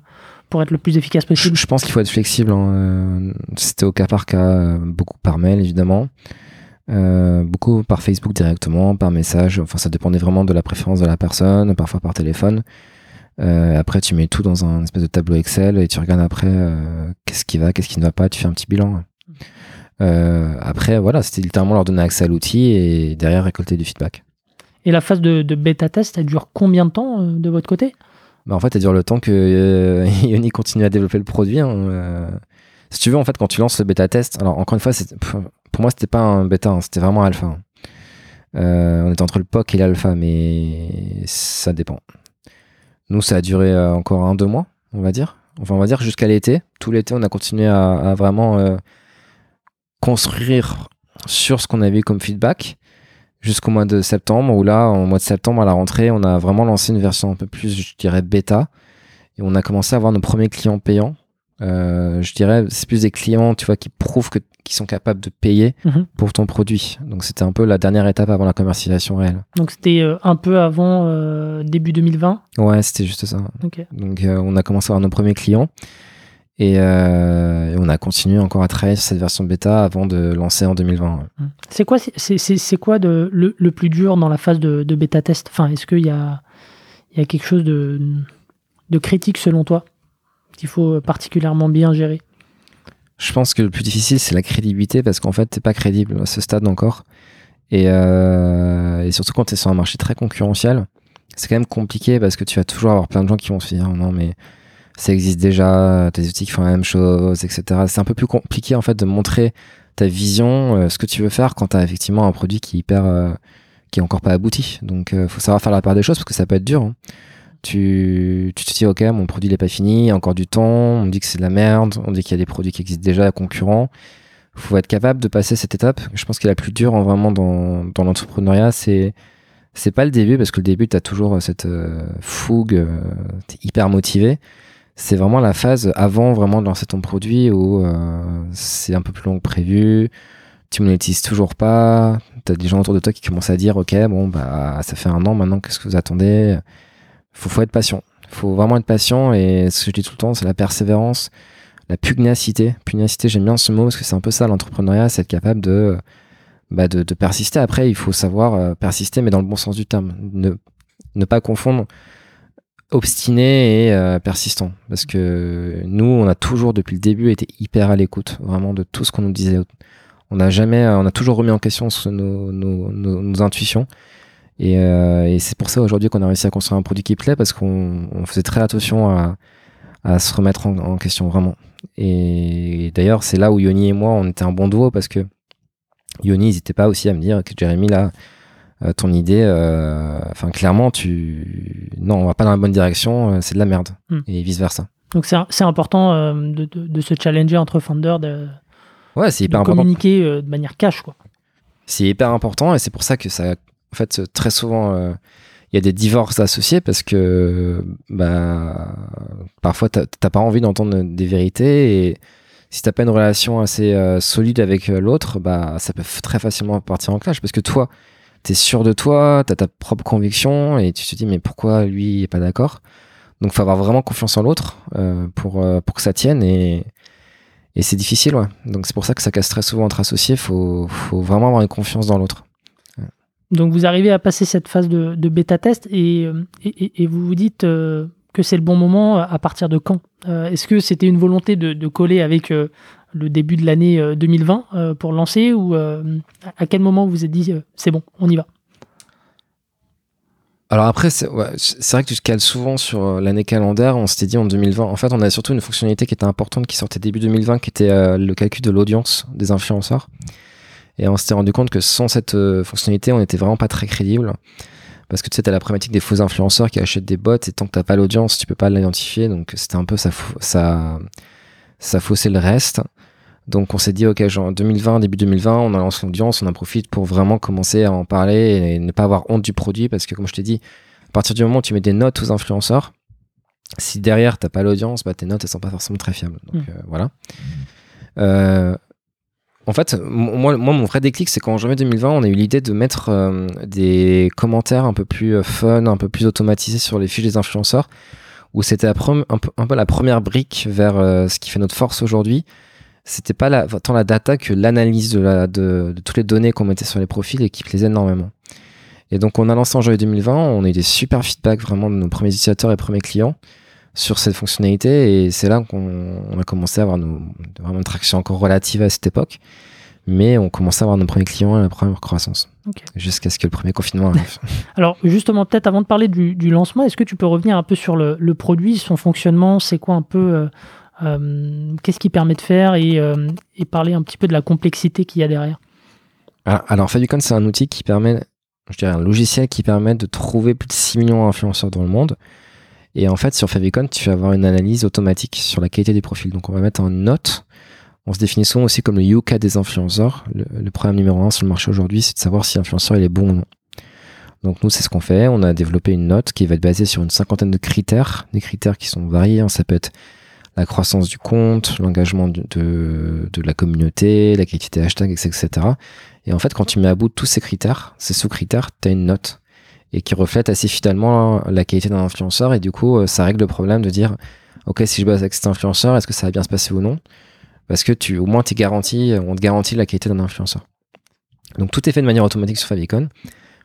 Speaker 2: pour être le plus efficace possible?
Speaker 1: Je, pense qu'il faut être flexible. Hein. C'était au cas par cas, beaucoup par mail évidemment, beaucoup par Facebook directement, par message. Enfin, ça dépendait vraiment de la préférence de la personne, parfois par téléphone. après, tu mets tout dans un espèce de tableau Excel et tu regardes après qu'est-ce qui va, qu'est-ce qui ne va pas. Tu fais un petit bilan. Euh, après, voilà, c'était littéralement leur donner accès à l'outil et derrière récolter du feedback.
Speaker 2: Et la phase de, bêta test, elle dure combien de temps euh, de votre côté?
Speaker 1: Bah, En fait, elle dure le temps que euh, Yoni continue à développer le produit. Hein, si tu veux, en fait, quand tu lances le bêta test, alors encore une fois, pour moi, c'était pas un bêta, hein, c'était vraiment alpha. Hein. on était entre le POC et l'alpha, mais ça dépend. Nous, ça a duré encore un, deux mois, on va dire. Enfin, on va dire jusqu'à l'été. Tout l'été, on a continué à, vraiment construire sur ce qu'on avait comme feedback jusqu'au mois de septembre, où là, au mois de septembre, à la rentrée, on a vraiment lancé une version un peu plus, je dirais, bêta. Et on a commencé à avoir nos premiers clients payants. Euh, je dirais, c'est plus des clients, tu vois, qui prouvent que, qu'ils sont capables de payer mhm. pour ton produit. Donc, c'était un peu la dernière étape avant la commercialisation réelle.
Speaker 2: Donc, c'était euh, un peu avant euh, début 2020
Speaker 1: Ouais, c'était juste ça. Donc, on a commencé à avoir nos premiers clients. Et, on a continué encore à travailler sur cette version bêta avant de lancer en 2020.
Speaker 2: C'est quoi, c'est, quoi de, le, plus dur dans la phase de, bêta test? Enfin, Est-ce qu'il y a, il y a quelque chose de, de critique selon toi? Qu'il faut particulièrement bien gérer
Speaker 1: Je pense que le plus difficile, c'est la crédibilité parce qu'en fait, tu n'es pas crédible à ce stade encore. Et, euh, surtout quand tu es sur un marché très concurrentiel, c'est quand même compliqué parce que tu vas toujours avoir plein de gens qui vont se dire non, mais ça existe déjà, tes outils qui font la même chose, etc. C'est un peu plus compliqué en fait de montrer ta vision, euh, ce que tu veux faire quand tu as effectivement un produit qui est hyper, euh, qui est encore pas abouti. Donc, il faut savoir faire la part des choses parce que ça peut être dur. Hein. Tu, te dis, ok, mon produit n'est pas fini, encore du temps, on dit que c'est de la merde, on dit qu'il y a des produits qui existent déjà, concurrents. Il faut être capable de passer cette étape. Je pense que la plus dure, vraiment, dans, l'entrepreneuriat, c'est c'est pas le début parce que le début, tu as toujours cette fougue, tu es hyper motivé c'est vraiment la phase avant vraiment de lancer ton produit où euh, c'est un peu plus long que prévu, tu monétises toujours pas, tu as des gens autour de toi qui commencent à dire ok bon bah ça fait un an maintenant qu'est-ce que vous attendez? Faut, faut être patient. Faut vraiment être patient et ce que je dis tout le temps c'est la persévérance la pugnacité. Pugnacité j'aime bien ce mot parce que c'est un peu ça l'entrepreneuriat c'est être capable de, bah, de, persister. Après il faut savoir euh, persister mais dans le bon sens du terme. Ne, ne pas confondre obstiné et euh, persistant. Parce que nous on a toujours depuis le début été hyper à l'écoute vraiment de tout ce qu'on nous disait. On n'a jamais on a toujours remis en question nos, nos, intuitions et, euh, et c'est pour ça aujourd'hui qu'on a réussi à construire un produit qui plaît parce qu'on faisait très attention à, à se remettre en, question vraiment et, d'ailleurs c'est là où Yoni et moi on était un bon duo parce que Yoni n'hésitait pas aussi à me dire que Jérémy là euh, ton idée, euh, enfin clairement, tu non, on va pas dans la bonne direction, c'est de la merde, hmm. et vice versa.
Speaker 2: Donc c'est important de, de, se challenger entre founders, de,
Speaker 1: ouais,
Speaker 2: communiquer de manière cash, quoi.
Speaker 1: C'est hyper important et c'est pour ça que ça, en fait, très souvent, il y a des divorces associés parce que bah, parfois t'as pas envie d'entendre des vérités et si t'as pas une relation assez solide avec l'autre, bah ça peut très facilement partir en clash parce que toi, tu es sûr de toi, tu as ta propre conviction et tu te dis mais pourquoi lui est pas d'accord? Donc faut avoir vraiment confiance en l'autre euh, pour, euh, pour que ça tienne et, et c'est difficile ouais. Donc c'est pour ça que ça casse très souvent entre associés, faut, faut vraiment avoir une confiance dans l'autre.
Speaker 2: Donc vous arrivez à passer cette phase de, de bêta test et, euh, et, vous vous dites que c'est le bon moment à partir de quand Est-ce que c'était une volonté de, coller avec le début de l'année 2020 euh, euh, pour lancer ou euh, à quel moment vous vous êtes dit c'est bon, on y va?
Speaker 1: Alors après, c'est vrai que tu te cales souvent sur euh, l'année calendaire. On s'était dit en 2020. En fait, on a surtout une fonctionnalité qui était importante qui sortait début 2020, qui était euh, le calcul de l'audience des influenceurs. Et on s'était rendu compte que sans cette euh, fonctionnalité, on était vraiment pas très crédible. Parce que tu sais, t'as la problématique des faux influenceurs qui achètent des bots et tant que t'as pas l'audience, tu peux pas l'identifier. Donc c'était un peu ça, ça, ça faussait le reste. Donc on s'est dit, ok, genre 2020, début 2020, on a lancé l'audience, on en profite pour vraiment commencer à en parler et ne pas avoir honte du produit parce que comme je t'ai dit, à partir du moment où tu mets des notes aux influenceurs, si derrière t'as pas l'audience, bah tes notes elles sont pas forcément très fiables. Donc
Speaker 2: Mm.
Speaker 1: euh, voilà. Euh, en fait, moi, mon vrai déclic, c'est qu'en janvier 2020, on a eu l'idée de mettre euh, des commentaires un peu plus euh, fun, un peu plus automatisés sur les fiches des influenceurs, où c'était un, peu, la première brique vers euh, ce qui fait notre force aujourd'hui. C'était pas tant la data que l'analyse de, la- de, de toutes les données qu'on mettait sur les profils et qui plaisait énormément. Et donc, on a lancé en janvier 2020, on a eu des super feedbacks vraiment de nos premiers utilisateurs et premiers clients sur cette fonctionnalité et c'est là qu'on on a commencé à avoir nos, vraiment une traction encore relative à cette époque. Mais on commençait à avoir nos premiers clients et la première croissance. Jusqu'à ce que le premier confinement arrive.
Speaker 2: Alors justement, peut-être avant de parler du, du lancement, est-ce que tu peux revenir un peu sur le, le produit, son fonctionnement, c'est quoi un peu, euh, euh, qu'est-ce qu'il permet de faire et, euh, et parler un petit peu de la complexité qu'il y a derrière?
Speaker 1: alors, alors Favicon c'est un outil qui permet je dirais un logiciel qui permet de trouver plus de 6 millions d'influenceurs dans le monde et en fait sur Favicon tu vas avoir une analyse automatique sur la qualité des profils donc on va mettre en note on se définit souvent aussi comme le Yuka des influenceurs. Le, problème numéro un sur le marché aujourd'hui, c'est de savoir si l'influenceur est bon ou non. Donc nous, c'est ce qu'on fait. On a développé une note qui va être basée sur une cinquantaine de critères, des critères qui sont variés. hein. Ça peut être la croissance du compte, l'engagement de, de, de la communauté, la qualité des hashtags, etc. Et en fait, quand tu mets à bout tous ces critères, ces sous-critères, tu as une note et qui reflète assez fidèlement la qualité d'un influenceur. Et du coup, euh, ça règle le problème de dire, OK, si je bosse avec cet influenceur, est-ce que ça va bien se passer ou non? Parce que tu, au moins, es garanti, on te garantit la qualité d'un influenceur. Donc tout est fait de manière automatique sur Favicon.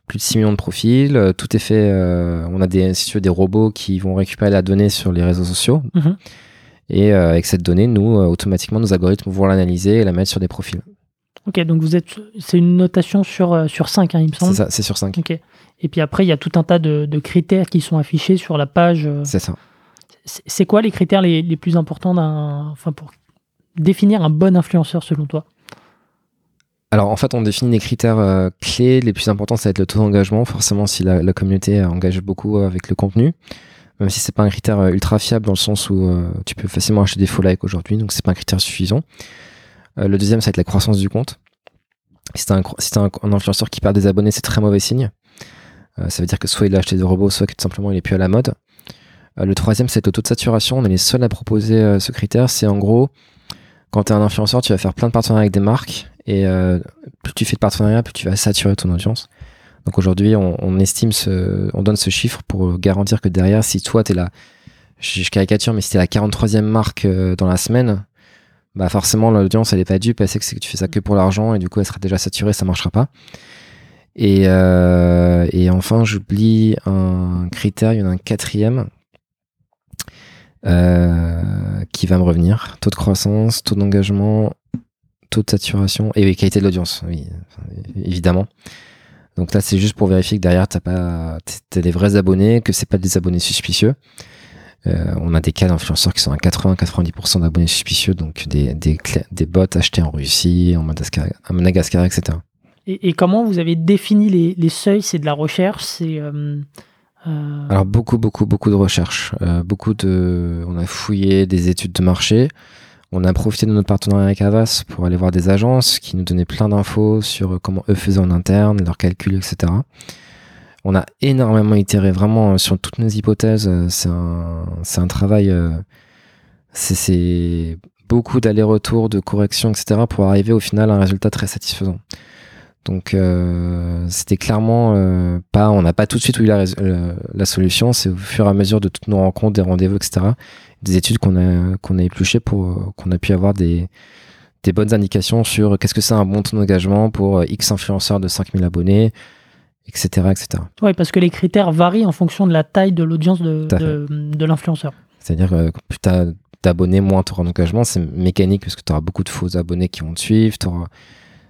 Speaker 1: Plus de 6 millions de profils. euh, Tout est fait. euh, on a des, si tu veux, des robots qui vont récupérer la donnée sur les réseaux sociaux.
Speaker 2: Mhm.
Speaker 1: Et euh, avec cette donnée, nous, euh, automatiquement, nos algorithmes vont l'analyser et la mettre sur des profils.
Speaker 2: Ok, donc vous êtes, c'est une notation sur, sur 5, il me
Speaker 1: C'est
Speaker 2: semble.
Speaker 1: ça, c'est sur 5.
Speaker 2: Ok. Et puis après, il y a tout un tas de, de critères qui sont affichés sur la page. euh,
Speaker 1: C'est ça.
Speaker 2: C'est quoi les critères les, les plus importants enfin pour définir un bon influenceur selon toi?
Speaker 1: Alors en fait, on définit les critères euh, clés. Les plus importants, ça va être le taux d'engagement. Forcément, si la, la communauté euh, engage beaucoup euh, avec le contenu, même si c'est pas un critère ultra fiable dans le sens où tu peux facilement acheter des faux likes aujourd'hui, donc c'est pas un critère suffisant. Le deuxième, ça va être la croissance du compte. Si t'as un, si un, un influenceur qui perd des abonnés, c'est très mauvais signe. Euh, ça veut dire que soit il a acheté des robots, soit que tout simplement il est plus à la mode. Euh, le troisième, c'est le taux de saturation. On est les seuls à proposer euh, ce critère. C'est en gros, quand tu es un influenceur, tu vas faire plein de partenariats avec des marques. Et plus tu fais de partenariats, plus tu vas saturer ton audience. Donc aujourd'hui, on, estime ce, on donne ce chiffre pour garantir que derrière, si toi, tu es là, je, caricature, mais si tu es la 43e marque dans la semaine, bah forcément, l'audience, elle est pas dupe, elle sait que, que tu fais ça que pour l'argent et du coup, elle sera déjà saturée, ça marchera pas. Et, euh, et enfin, j'oublie un critère, il y en a un quatrième euh, qui va me revenir. Taux de croissance, taux d'engagement, taux de saturation et oui, qualité de l'audience, oui, évidemment. Donc là, c'est juste pour vérifier que derrière, pas, t'as des vrais abonnés, que c'est pas des abonnés suspicieux. Euh, on a des cas d'influenceurs qui sont à 80-90% d'abonnés suspicieux, donc des, des, des bots achetés en Russie, en Madagascar, Madagascar etc.
Speaker 2: et, et comment vous avez défini les, seuils? C'est de la recherche C'est euh, euh,
Speaker 1: Alors beaucoup, beaucoup, beaucoup de recherches, euh, beaucoup de, on a fouillé des études de marché, on a profité de notre partenariat avec Avas pour aller voir des agences qui nous donnaient plein d'infos sur comment eux faisaient en interne, leurs calculs, etc. On a énormément itéré vraiment sur toutes nos hypothèses. C'est un, c'est un travail, c'est- beaucoup d'allers-retours, de corrections, etc. pour arriver au final à un résultat très satisfaisant. Donc euh, c'était clairement euh, pas, on n'a pas tout de suite eu la, le- la solution. C'est au fur et à mesure de toutes nos rencontres, des rendez-vous, etc. Des études qu'on a qu'on a épluchées pour euh, qu'on a pu avoir des des bonnes indications sur qu'est-ce que c'est un bon taux d'engagement pour euh, X influenceurs de 5000 abonnés, etc., etc.
Speaker 2: ouais, parce que les critères varient en fonction de la taille de l'audience de, l'influenceur.
Speaker 1: C'est-à-dire que plus tu as d'abonnés, moins tu auras d'engagement. C'est mécanique parce que tu auras beaucoup de faux abonnés qui vont te suivre.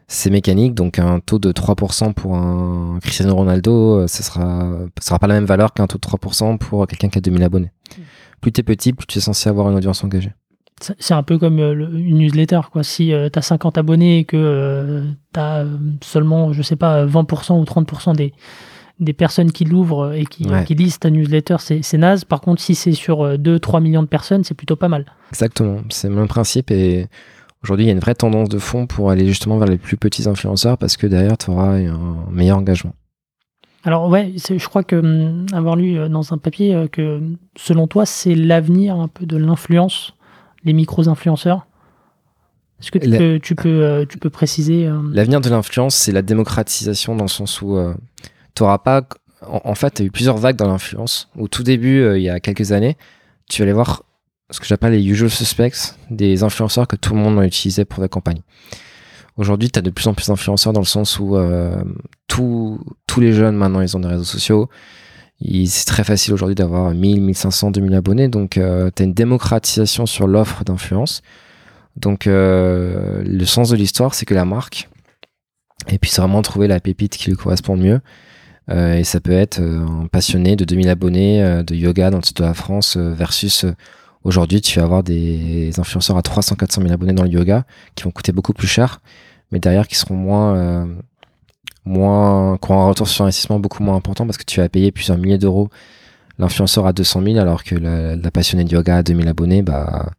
Speaker 1: C'est mécanique, donc un taux de 3% pour un Cristiano Ronaldo, euh, ce sera, sera pas la même valeur qu'un taux de 3% pour quelqu'un qui a 2000 abonnés. Mm. Plus tu es petit, plus tu es censé avoir une audience engagée.
Speaker 2: C'est un peu comme une newsletter. Quoi. Si tu as 50 abonnés et que tu as seulement, je sais pas, 20% ou 30% des, des personnes qui l'ouvrent et qui, qui, lisent ta newsletter, c'est naze. Par contre, si c'est sur 2-3 millions de personnes, c'est plutôt pas mal.
Speaker 1: Exactement, c'est le même principe et aujourd'hui il y a une vraie tendance de fond pour aller justement vers les plus petits influenceurs parce que derrière tu auras un meilleur engagement.
Speaker 2: Alors ouais, je crois que hum, avoir lu euh, dans un papier euh, que selon toi c'est l'avenir un peu de l'influence, les micros-influenceurs. Est-ce que tu, peux, tu, peux, euh, tu peux préciser
Speaker 1: L'avenir de l'influence, c'est la démocratisation dans le sens où tu n'auras pas... En, fait, tu as eu plusieurs vagues dans l'influence. Au tout début, il y a quelques années, tu allais voir ce que j'appelle les usual suspects, des influenceurs que tout le monde utilisait pour la campagne. Aujourd'hui, tu as de plus en plus d'influenceurs dans le sens où euh, tous les jeunes maintenant, ils ont des réseaux sociaux. C'est très facile aujourd'hui d'avoir 1000, 1500, 2000 abonnés. Donc, euh, tu as une démocratisation sur l'offre d'influence. Donc, euh, le sens de l'histoire, c'est que la marque et puis vraiment trouver la pépite qui lui correspond le mieux. et ça peut être un passionné de 2000 abonnés de yoga dans le sud de la France versus Aujourd'hui, tu vas avoir des influenceurs à 300, 400 000 abonnés dans le yoga qui vont coûter beaucoup plus cher, mais derrière qui seront moins, euh, moins, qui auront un retour sur investissement beaucoup moins important parce que tu vas payer plusieurs milliers d'euros l'influenceur à 200 000 alors que la, passionnée de yoga à 2000 abonnés, bah,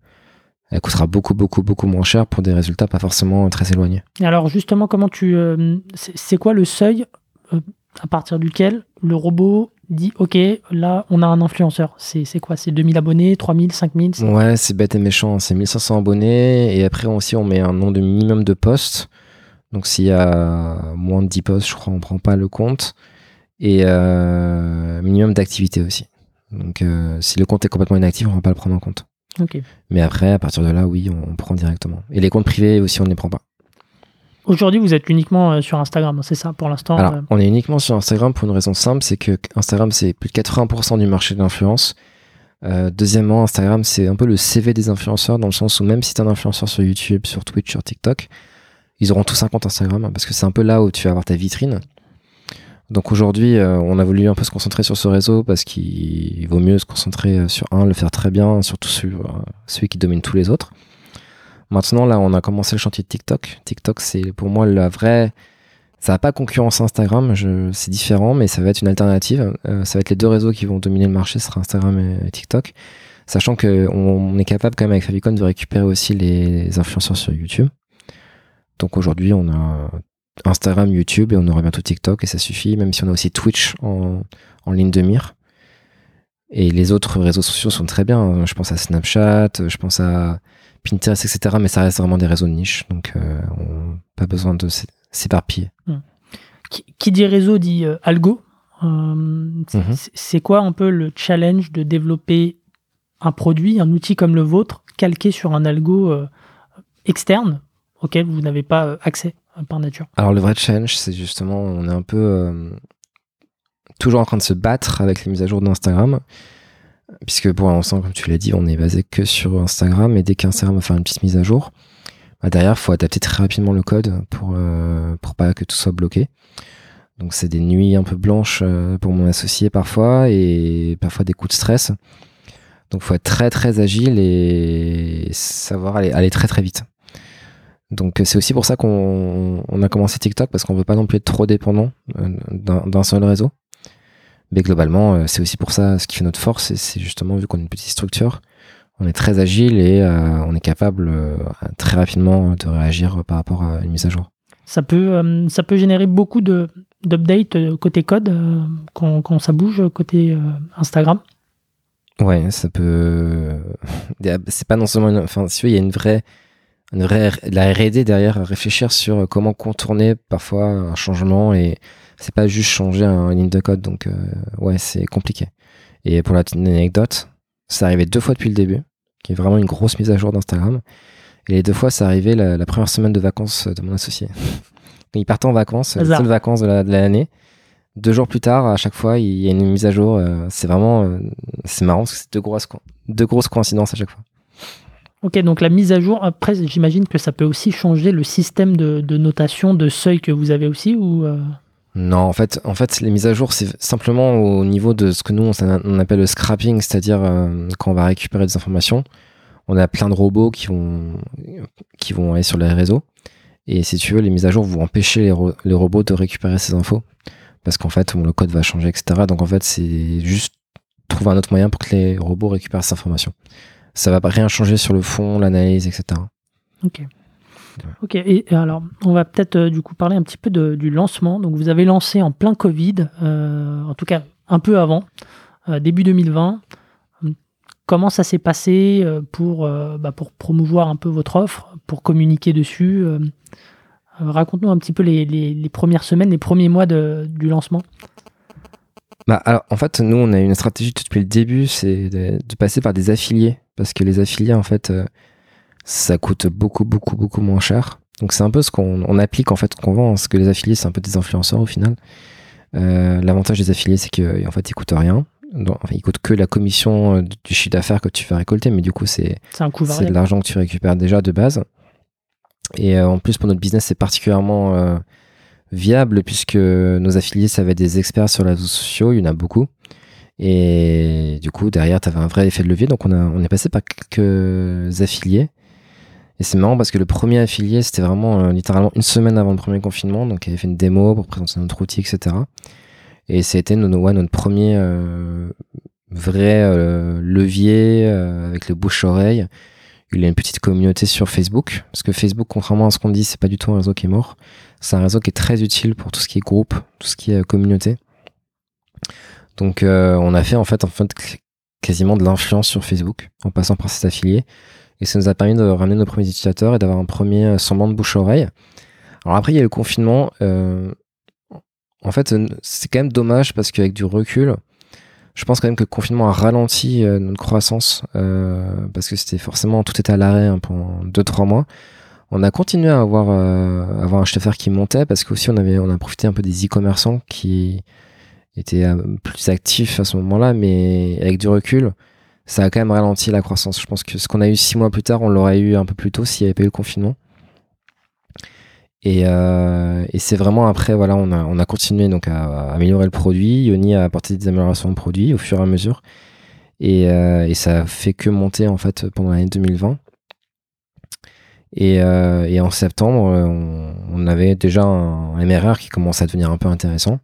Speaker 1: elle coûtera beaucoup, beaucoup, beaucoup moins cher pour des résultats pas forcément très éloignés.
Speaker 2: Alors justement, comment tu, euh, c'est quoi le seuil euh, à partir duquel le robot dit ok là on a un influenceur. C'est quoi? C'est 2000 abonnés 3000 5000
Speaker 1: ouais c'est bête et méchant c'est 1500 abonnés. Et après aussi on met un nombre de minimum de posts. Donc s'il y a moins de 10 posts je crois on prend pas le compte. Et euh, minimum d'activité aussi. Donc euh, si le compte est complètement inactif on va pas le prendre en compte. Mais après à partir de là oui on, on prend directement. Et les comptes privés aussi on ne les prend pas
Speaker 2: Aujourd'hui, vous êtes uniquement euh, sur Instagram, c'est ça pour l'instant
Speaker 1: Alors, euh on est uniquement sur Instagram pour une raison simple, c'est que Instagram, c'est plus de 80% du marché de l'influence. Euh, deuxièmement, Instagram, c'est un peu le CV des influenceurs, dans le sens où même si tu es un influenceur sur YouTube, sur Twitch, sur TikTok, ils auront tous un compte Instagram, parce que c'est un peu là où tu vas avoir ta vitrine. Donc aujourd'hui, on a voulu un peu se concentrer sur ce réseau, parce qu'il vaut mieux se concentrer sur un, le faire très bien, surtout sur celui qui domine tous les autres. Maintenant, là, on a commencé le chantier de TikTok. TikTok, c'est pour moi la vraie. Ça va pas concurrence Instagram, c'est différent, mais ça va être une alternative. Euh, ça va être les deux réseaux qui vont dominer le marché, ce sera Instagram et, TikTok. Sachant qu'on on est capable quand même avec Favicon de récupérer aussi les influenceurs sur YouTube. Donc aujourd'hui, on a Instagram, YouTube et on aura bientôt TikTok et ça suffit, même si on a aussi Twitch en ligne de mire. Et les autres réseaux sociaux sont très bien. Je pense à Snapchat, je pense à Pinterest, etc. Mais ça reste vraiment des réseaux de niche, donc euh, on pas besoin de s'éparpiller.
Speaker 2: Hmm. Qui, dit réseau dit euh, algo. Euh, mhm. c'est quoi un peu le challenge de développer un produit, un outil comme le vôtre, calqué sur un algo externe auquel vous n'avez pas accès par nature?
Speaker 1: Alors le vrai challenge, c'est justement, on est un peu toujours en train de se battre avec les mises à jour d'Instagram puisque pour l'instant, comme tu l'as dit, on est basé que sur Instagram, et dès qu'Instagram va faire une petite mise à jour, bah derrière, il faut adapter très rapidement le code pour, euh, pour pas que tout soit bloqué. Donc c'est des nuits un peu blanches euh, pour mon associé parfois, et parfois des coups de stress. Donc il faut être très très agile et savoir aller, aller très très vite. Donc c'est aussi pour ça qu'on a commencé TikTok, parce qu'on veut pas non plus être trop dépendant euh, d'un seul réseau. Mais globalement, euh, c'est aussi pour ça ce qui fait notre force, et c'est justement vu qu'on est une petite structure, on est très agile et euh, on est capable euh, très rapidement de réagir par rapport à une mise à jour.
Speaker 2: Ça peut, ça peut générer beaucoup d'updates côté code quand, quand, ça bouge côté Instagram.
Speaker 1: Ouais, ça peut. C'est pas non seulement. Enfin, si il y a une vraie, une vraie la R&D derrière à réfléchir sur comment contourner parfois un changement et c'est pas juste changer un, une ligne de code. Donc, euh, ouais, c'est compliqué. Et pour la petite anecdote, ça arrivait deux fois depuis le début, qui est vraiment une grosse mise à jour d'Instagram. Et les deux fois, ça arrivait la, première semaine de vacances de mon associé. il partait en vacances, les seules vacances de l'année. deux jours plus tard, à chaque fois, il y a une mise à jour. Euh, c'est vraiment, euh, c'est marrant parce que c'est deux grosses, deux grosses coïncidences à chaque fois.
Speaker 2: Ok, donc la mise à jour, après, j'imagine que ça peut aussi changer le système de, notation, de seuil que vous avez aussi ou euh?
Speaker 1: Non, en fait, en fait, les mises à jour, c'est simplement au niveau de ce que nous, on, appelle le scrapping, c'est-à-dire euh, quand on va récupérer des informations, on a plein de robots qui vont, qui vont aller sur les réseaux. Et si tu veux, les mises à jour vont empêcher les, robots de récupérer ces infos. Parce qu'en fait, le code va changer, etc. Donc en fait, c'est juste trouver un autre moyen pour que les robots récupèrent ces informations ça va rien changer sur le fond, l'analyse, etc.
Speaker 2: Ok. Ok, et alors on va peut-être euh, du coup parler un petit peu du lancement. Donc vous avez lancé en plein Covid, euh, en tout cas un peu avant, euh, début 2020. Comment ça s'est passé pour, bah, pour promouvoir un peu votre offre, pour communiquer dessus Raconte-nous un petit peu les, les, premières semaines, les premiers mois de, du lancement.
Speaker 1: Bah alors, en fait, nous, on a une stratégie depuis le début, c'est de, de, passer par des affiliés parce que les affiliés, en fait, euh, ça coûte beaucoup, beaucoup, beaucoup moins cher. Donc c'est un peu ce qu'on applique, en fait, qu'on vend, parce que les affiliés, c'est un peu des influenceurs au final. Euh, l'avantage des affiliés, c'est qu'en fait, ils coûtent rien. enfin, ils coûtent que la commission euh, du chiffre d'affaires que tu vas récolter, mais du coup, c'est de l'argent que tu récupères déjà de base. Et en plus, pour notre business, c'est particulièrement viable puisque nos affiliés, ça va être des experts sur les réseaux sociaux, il y en a beaucoup. Et du coup, derrière, tu avais un vrai effet de levier. Donc, on, a, on est passé par quelques affiliés. Et c'est marrant parce que le premier affilié, c'était vraiment euh, littéralement une semaine avant le premier confinement. Donc, il avait fait une démo pour présenter notre outil, etc. Et c'était notre, ouais, notre premier euh, vrai euh, levier avec le bouche-oreille. Il a une petite communauté sur Facebook. Parce que Facebook, contrairement à ce qu'on dit, c'est pas du tout un réseau qui est mort. C'est un réseau qui est très utile pour tout ce qui est groupe, tout ce qui est communauté. Donc on a fait en fait quasiment de l'influence sur Facebook en passant par cet affilié et ça nous a permis de ramener nos premiers utilisateurs et d'avoir un premier euh, semblant de bouche-oreille. Alors après il y a le confinement. Euh, en fait c'est quand même dommage parce qu'avec du recul, je pense quand même que le confinement a ralenti notre croissance parce que c'était forcément tout était à l'arrêt hein, pendant 2-3 mois. On a continué à avoir, avoir un chiffre d'affaires qui montait parce qu'aussi on on a profité un peu des e-commerçants qui était euh, plus actif à ce moment-là, mais avec du recul, ça a quand même ralenti la croissance. Je pense que ce qu'on a eu six mois plus tard, on l'aurait eu un peu plus tôt s'il n'y avait pas eu le confinement. Et, euh, et c'est vraiment après, voilà, on a, on a continué donc à, améliorer le produit. Yoni a apporté des améliorations au produit au fur et à mesure. Et, euh, et ça fait que monter en fait pendant l'année 2020. Et, euh, et, en septembre, on, on, avait déjà un MRR qui commençait à devenir un peu intéressant.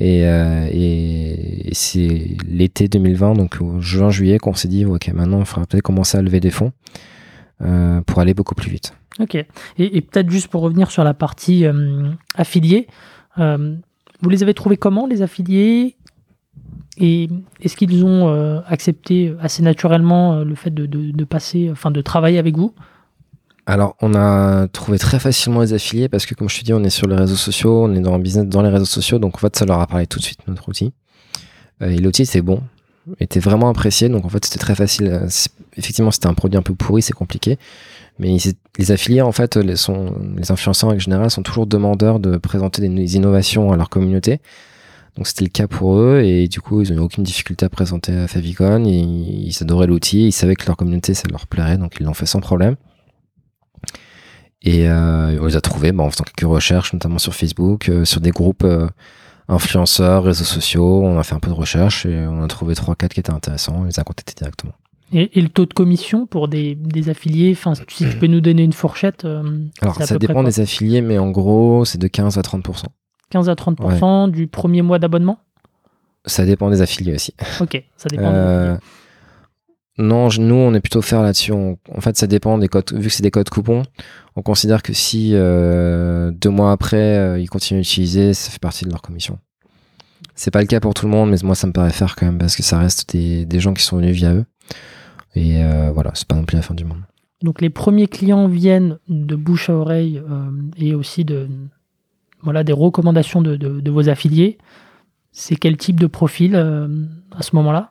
Speaker 1: Euh, et, c'est l'été 2020, donc juin-juillet, qu'on s'est dit, ok, maintenant, il faudra peut-être commencer à lever des fonds euh, pour aller beaucoup plus vite.
Speaker 2: Ok. Et, peut-être juste pour revenir sur la partie euh, affiliés, vous les avez trouvés comment, les affiliés? Et est-ce qu'ils ont accepté assez naturellement le fait de, passer, enfin de travailler avec vous?
Speaker 1: Alors, on a trouvé très facilement les affiliés parce que, comme je te dis, on est sur les réseaux sociaux, on est dans un business dans les réseaux sociaux, donc en fait, ça leur a parlé tout de suite, notre outil. Euh, et l'outil, c'est bon, était vraiment apprécié, donc en fait, c'était très facile. Euh, effectivement, c'était un produit un peu pourri, c'est compliqué. Mais les affiliés, en fait, les, sont, influenceurs en général sont toujours demandeurs de présenter des innovations à leur communauté. Donc c'était le cas pour eux et du coup ils n'ont aucune difficulté à présenter Favicon. Ils adoraient l'outil, ils savaient que leur communauté ça leur plairait donc ils l'ont fait sans problème. Et euh, on les a trouvés bah, en faisant quelques recherches, notamment sur Facebook, euh, sur des groupes euh, influenceurs, réseaux sociaux. On a fait un peu de recherche et on a trouvé 3-4 qui étaient intéressants. On les a contactés directement.
Speaker 2: Et, le taux de commission pour des, des affiliés, enfin, si tu peux nous donner une fourchette
Speaker 1: Alors, ça dépend des affiliés, mais en gros, c'est de 15 à 30%.
Speaker 2: 15 à 30% du premier mois d'abonnement?
Speaker 1: Ça dépend des affiliés aussi.
Speaker 2: Ok, ça dépend. Des
Speaker 1: non, nous, on est plutôt faire là-dessus. En fait, ça dépend des codes. Vu que c'est des codes coupons, on considère que si euh, deux mois après, euh, ils continuent à utiliser, ça fait partie de leur commission. C'est pas le cas pour tout le monde, mais moi, ça me paraît faire quand même parce que ça reste des, gens qui sont venus via eux. Et euh, voilà, c'est pas non plus la fin du monde.
Speaker 2: Donc, les premiers clients viennent de bouche à oreille et aussi de voilà des recommandations de vos affiliés. C'est quel type de profil à ce moment-là?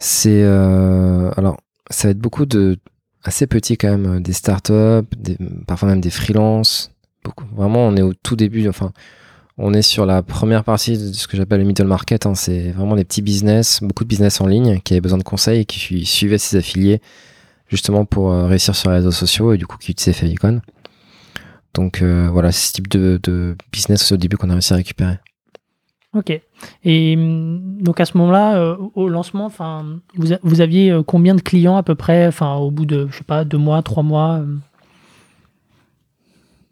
Speaker 1: C'est euh, alors ça va être beaucoup de assez petits quand même, euh, des startups, des, parfois même des freelances. Vraiment, on est au tout début. Enfin, on est sur la première partie de ce que j'appelle le middle market. Hein. C'est vraiment des petits business, beaucoup de business en ligne qui avaient besoin de conseils et qui suivaient ses affiliés justement pour réussir sur les réseaux sociaux et du coup qui utilisaient Favicon. Donc voilà, c'est ce type de, de business au début qu'on a réussi à récupérer.
Speaker 2: Ok. Et hum, donc à ce moment-là, au lancement, enfin, vous, vous, aviez combien de clients à peu près, enfin, au bout de, je sais pas, deux mois, trois mois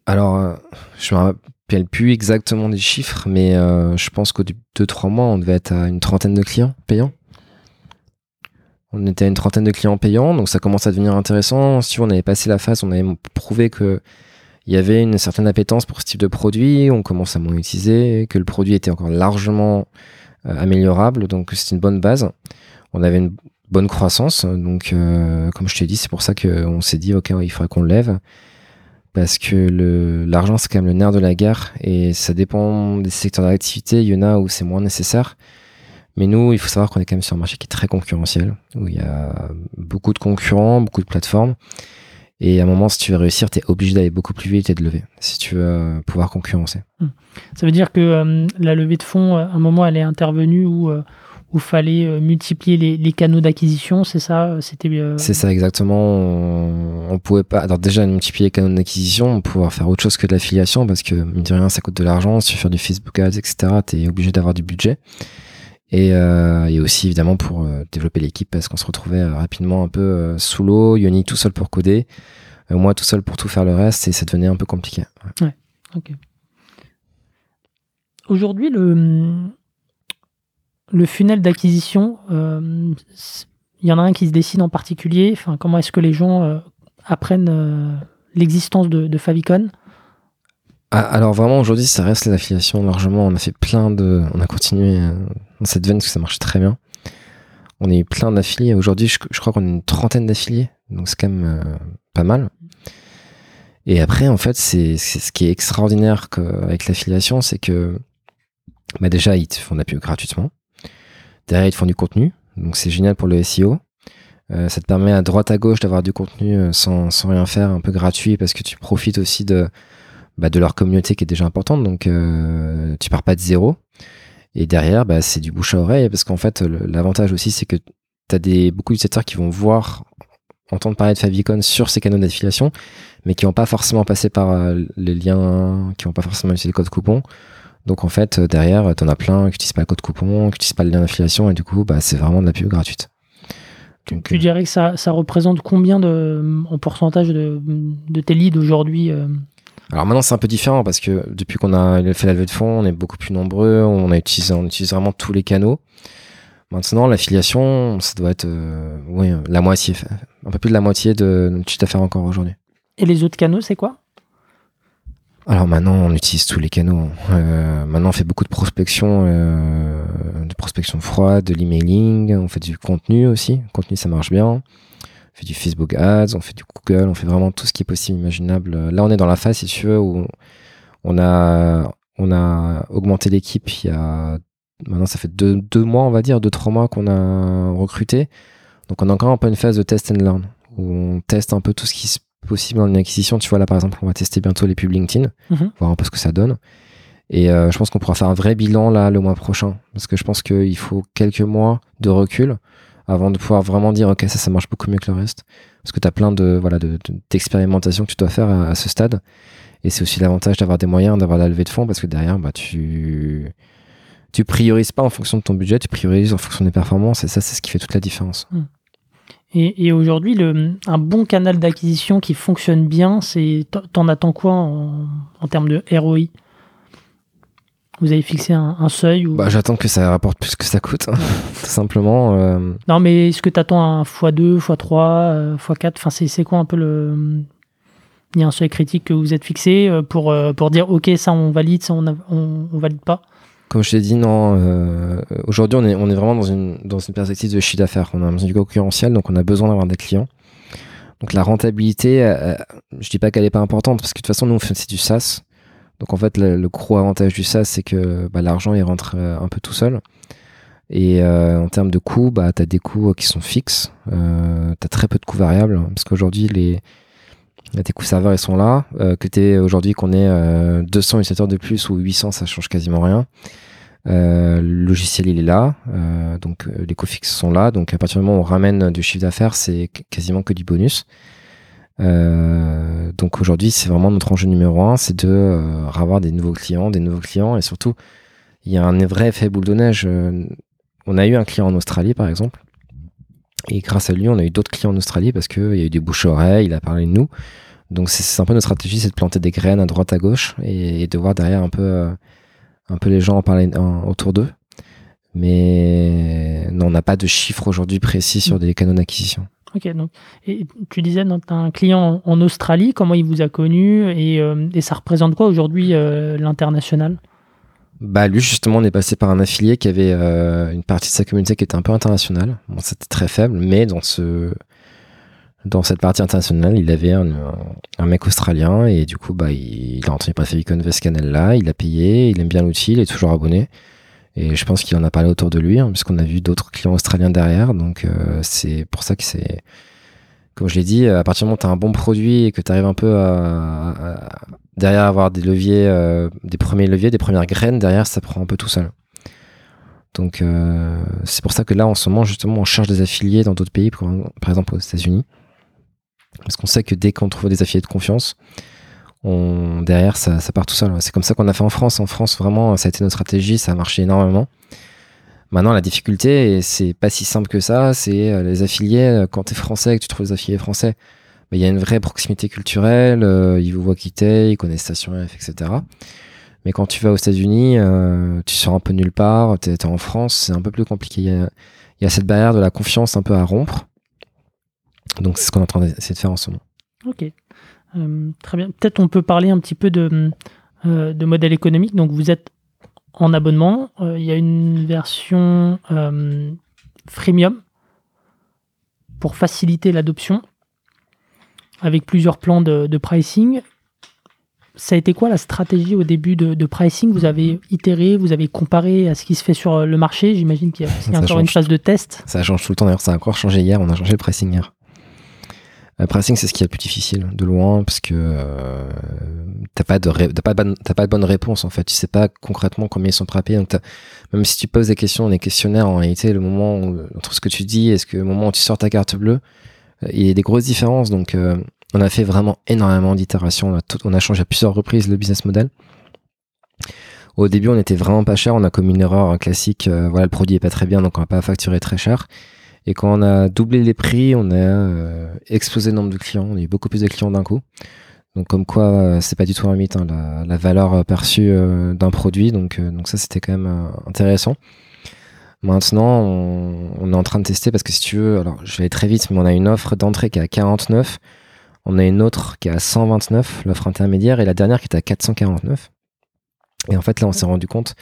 Speaker 1: Alors, je me rappelle plus exactement des chiffres, mais je pense qu'au bout de deux, trois mois, on devait être à une trentaine de clients payants. On était à une trentaine de clients payants, donc ça commence à devenir intéressant. Si on avait passé la phase, on avait prouvé que il y avait une certaine appétence pour ce type de produit, on commence à monétiser, que le produit était encore largement euh, améliorable, donc c'est une bonne base. On avait une bonne croissance, donc euh, comme je t'ai dit, c'est pour ça qu'on s'est dit, ok, il faudrait qu'on le lève, parce que l'argent c'est quand même le nerf de la guerre, et ça dépend des secteurs d'activité, il y en a où c'est moins nécessaire. Mais nous, il faut savoir qu'on est quand même sur un marché qui est très concurrentiel, où il y a beaucoup de concurrents, beaucoup de plateformes. Et à un moment, si tu veux réussir, tu es obligé d'aller beaucoup plus vite et de lever, si tu veux euh, pouvoir concurrencer. Hmm.
Speaker 2: Ça veut dire que euh, la levée de fonds, euh, à un moment, elle est intervenue où il fallait multiplier les, canaux d'acquisition, c'est ça C'était.
Speaker 1: C'est ça exactement. On, on, pouvait pas. Alors déjà multiplier les canaux d'acquisition, on pouvait faire autre chose que de l'affiliation parce que mine de rien, ça coûte de l'argent. Si tu veux faire du Facebook Ads, etc., tu es obligé d'avoir du budget. Et, euh, et, aussi évidemment pour euh, développer l'équipe parce qu'on se retrouvait euh, rapidement un peu sous l'eau, Yoni tout seul pour coder, moi tout seul pour tout faire le reste et ça devenait un peu compliqué.
Speaker 2: Ouais, ok. Aujourd'hui, le, funnel d'acquisition, il y en a un qui se décide en particulier. Enfin, comment est-ce que les gens apprennent l'existence de, de Favicon?
Speaker 1: Alors vraiment aujourd'hui ça reste l'affiliation largement. On a fait plein de, on a continué euh, dans cette veine parce que ça marche très bien. On a eu plein d'affiliés. Aujourd'hui je, crois qu'on a une trentaine d'affiliés, donc c'est quand même euh, pas mal. Et après en fait c'est ce qui est extraordinaire avec l'affiliation, c'est que bah déjà ils te font de la pub gratuitement. Derrière ils te font du contenu, donc c'est génial pour le SEO. Euh, ça te permet à droite à gauche d'avoir du contenu sans rien faire, un peu gratuit parce que tu profites aussi de bah, de leur communauté qui est déjà importante. Donc, euh, tu pars pas de zéro. Et derrière, bah, c'est du bouche à oreille parce qu'en fait, l'avantage aussi, c'est que tu as des, beaucoup d'utilisateurs qui vont voir, entendre parler de Favicon sur ces canaux d'affiliation, mais qui n'ont pas forcément passé par euh, les liens, qui n'ont pas forcément utilisé le code coupon. Donc en fait, derrière, tu en as plein qui n'utilisent pas le code coupon, qui n'utilisent pas le lien d'affiliation, et du coup, bah, c'est vraiment de la pub gratuite.
Speaker 2: Donc, tu euh, dirais que ça, ça représente combien de, en pourcentage de, de tes leads aujourd'hui
Speaker 1: alors maintenant c'est un peu différent parce que depuis qu'on a fait la levée de fonds, on est beaucoup plus nombreux, on a utilisé, on utilise vraiment tous les canaux. Maintenant l'affiliation, ça doit être euh, oui, la moitié, un peu plus de la moitié de notre chiffre d'affaires encore aujourd'hui.
Speaker 2: Et les autres canaux, c'est quoi?
Speaker 1: Alors maintenant, on utilise tous les canaux. Euh, maintenant, on fait beaucoup de prospection, euh, de prospection froide, de l'emailing. On fait du contenu aussi. Le contenu, ça marche bien fait du Facebook Ads, on fait du Google, on fait vraiment tout ce qui est possible, imaginable. Là, on est dans la phase, si tu veux, où on a, on a augmenté l'équipe il y a, maintenant, ça fait deux, deux mois, on va dire, deux, trois mois qu'on a recruté. Donc, on est encore un peu une phase de test and learn, où on teste un peu tout ce qui est possible dans une acquisition. Tu vois, là, par exemple, on va tester bientôt les pubs LinkedIn, mhm. voir un peu ce que ça donne. Et euh, je pense qu'on pourra faire un vrai bilan là le mois prochain, parce que je pense qu'il faut quelques mois de recul avant de pouvoir vraiment dire ok ça ça marche beaucoup mieux que le reste. Parce que tu as plein de voilà d'expérimentations que tu dois faire à, ce stade. Et c'est aussi l'avantage d'avoir des moyens d'avoir la levée de fonds parce que derrière bah tu tu priorises pas en fonction de ton budget tu priorises en fonction des performances. Et ça c'est ce qui fait toute la différence. Hmm.
Speaker 2: et, et aujourd'hui un bon canal d'acquisition qui fonctionne bien c'est t'en attends quoi en, en termes de ROI vous avez fixé un, seuil ou...
Speaker 1: bah, J'attends que ça rapporte plus que ça coûte, hein, tout simplement. Euh.
Speaker 2: Non, mais est-ce que tu attends un x2, x3, x4 Enfin, c'est quoi un peu le. Il y a un seuil critique que vous êtes fixé euh, pour, euh, pour dire ok, ça on valide, ça on, on, valide pas?
Speaker 1: Comme je t'ai dit, non. Aujourd'hui, on est, on est vraiment dans une, dans une perspective de chiffre d'affaires. On a un du concurrentiel, donc on a besoin d'avoir des clients. Donc la rentabilité, je dis pas qu'elle est pas importante, parce que de toute façon, nous, c'est du SaaS. Donc en fait, le, gros avantage du SaaS, c'est que bah, l'argent, il rentre euh, un peu tout seul. Et euh, en termes de coûts, bah, tu as des coûts qui sont fixes. Euh, tu as très peu de coûts variables. Parce qu'aujourd'hui, les, tes coûts serveurs, ils sont là. que tu aujourd'hui qu'on ait 200 utilisateurs de plus ou 800, ça change quasiment rien. le logiciel il est là, donc les coûts fixes sont là, donc à partir du moment où on ramène du chiffre d'affaires, c'est quasiment que du bonus. Donc aujourd'hui, c'est vraiment notre enjeu numéro un, c'est de avoir des nouveaux clients, des nouveaux clients, et surtout, il y a un vrai effet boule de neige. on a eu un client en Australie, par exemple, et grâce à lui, on a eu d'autres clients en Australie parce qu'il y a eu des bouches-oreilles, il a parlé de nous. Donc c'est un peu notre stratégie, c'est de planter des graines à droite à gauche et, de voir derrière un peu, euh, un peu les gens en parler autour d'eux. Mais non, on n'a pas de chiffres aujourd'hui précis sur mm. des canaux d'acquisition.
Speaker 2: Ok, donc tu disais tu as un client en Australie, comment il vous a connu et, euh, ça représente quoi aujourd'hui euh, l'international?
Speaker 1: Bah lui justement on est passé par un affilié qui avait une partie de sa communauté qui était un peu internationale. C'était très faible, mais dans ce dans cette partie internationale, il avait un, mec australien et du coup, bah, il, a entendu parler de ce canal-là, il a payé, il aime bien l'outil, il est toujours abonné. Et je pense qu'il en a parlé autour de lui, hein, puisqu'on a vu d'autres clients australiens derrière. Donc, euh, c'est pour ça que c'est. Comme je l'ai dit, à partir du moment où tu as un bon produit et que tu arrives un peu à, derrière avoir des leviers, euh, des premiers leviers, des premières graines, derrière, ça prend un peu tout seul. Donc, euh, c'est pour ça que là, en ce moment, justement, on cherche des affiliés dans d'autres pays, par exemple aux États-Unis. Parce qu'on sait que dès qu'on trouve des affiliés de confiance, on, derrière, ça, part tout seul. C'est comme ça qu'on a fait en France. En France, vraiment, ça a été notre stratégie, ça a marché énormément. Maintenant, la difficulté, c'est pas si simple que ça, c'est euh, les affiliés, euh, quand tu es français et que tu trouves des affiliés français, il y a une vraie proximité culturelle, euh, ils vous voient quitter, ils connaissent Station F, etc. Mais quand tu vas aux États-Unis, tu sors un peu nulle part, tu es, en France, c'est un peu plus compliqué. Il y, a, cette barrière de la confiance un peu à rompre. Donc c'est ce qu'on est en train d'essayer de faire en ce moment.
Speaker 2: Ok, très bien. Peut-être on peut parler un petit peu de, euh, de modèle économique. Donc vous êtes en abonnement. Euh, il y a une version freemium pour faciliter l'adoption avec plusieurs plans de, pricing. Ça a été quoi la stratégie au début de, pricing? Vous avez itéré, vous avez comparé à ce qui se fait sur le marché. J'imagine qu'il y a, encore une phase de test.
Speaker 1: Ça change tout le temps. D'ailleurs, ça a encore changé hier. On a changé le pricing hier. Le pricing, c'est ce qui est le plus difficile, de loin, parce que euh, t'as pas de pas de bonne, pas de bonne réponse en fait. Tu sais pas concrètement combien ils sont prêts à payer. Donc même si tu poses des questions, des questionnaires, en réalité, le moment où, entre ce que tu dis et ce que le moment où tu sors ta carte bleue, euh, il y a des grosses différences. Donc euh, on a fait vraiment énormément d'itérations. On, a on a changé à plusieurs reprises le business model. Au début, on était vraiment pas cher. On a commis une erreur classique. Euh, voilà, le produit est pas très bien, donc on va pas facturer très cher. Et quand on a doublé les prix, on a euh, explosé le nombre de clients. On a eu beaucoup plus de clients d'un coup. Donc comme quoi, euh, c'est pas du tout un mythe, hein, la, valeur perçue euh, d'un produit. Donc, donc ça, c'était quand même intéressant. Maintenant, on, est en train de tester parce que si tu veux, alors je vais aller très vite, mais on a une offre d'entrée qui est à 49. On a une autre qui est à 129, l'offre intermédiaire, et la dernière qui est à 449. Et en fait, là, on s'est rendu compte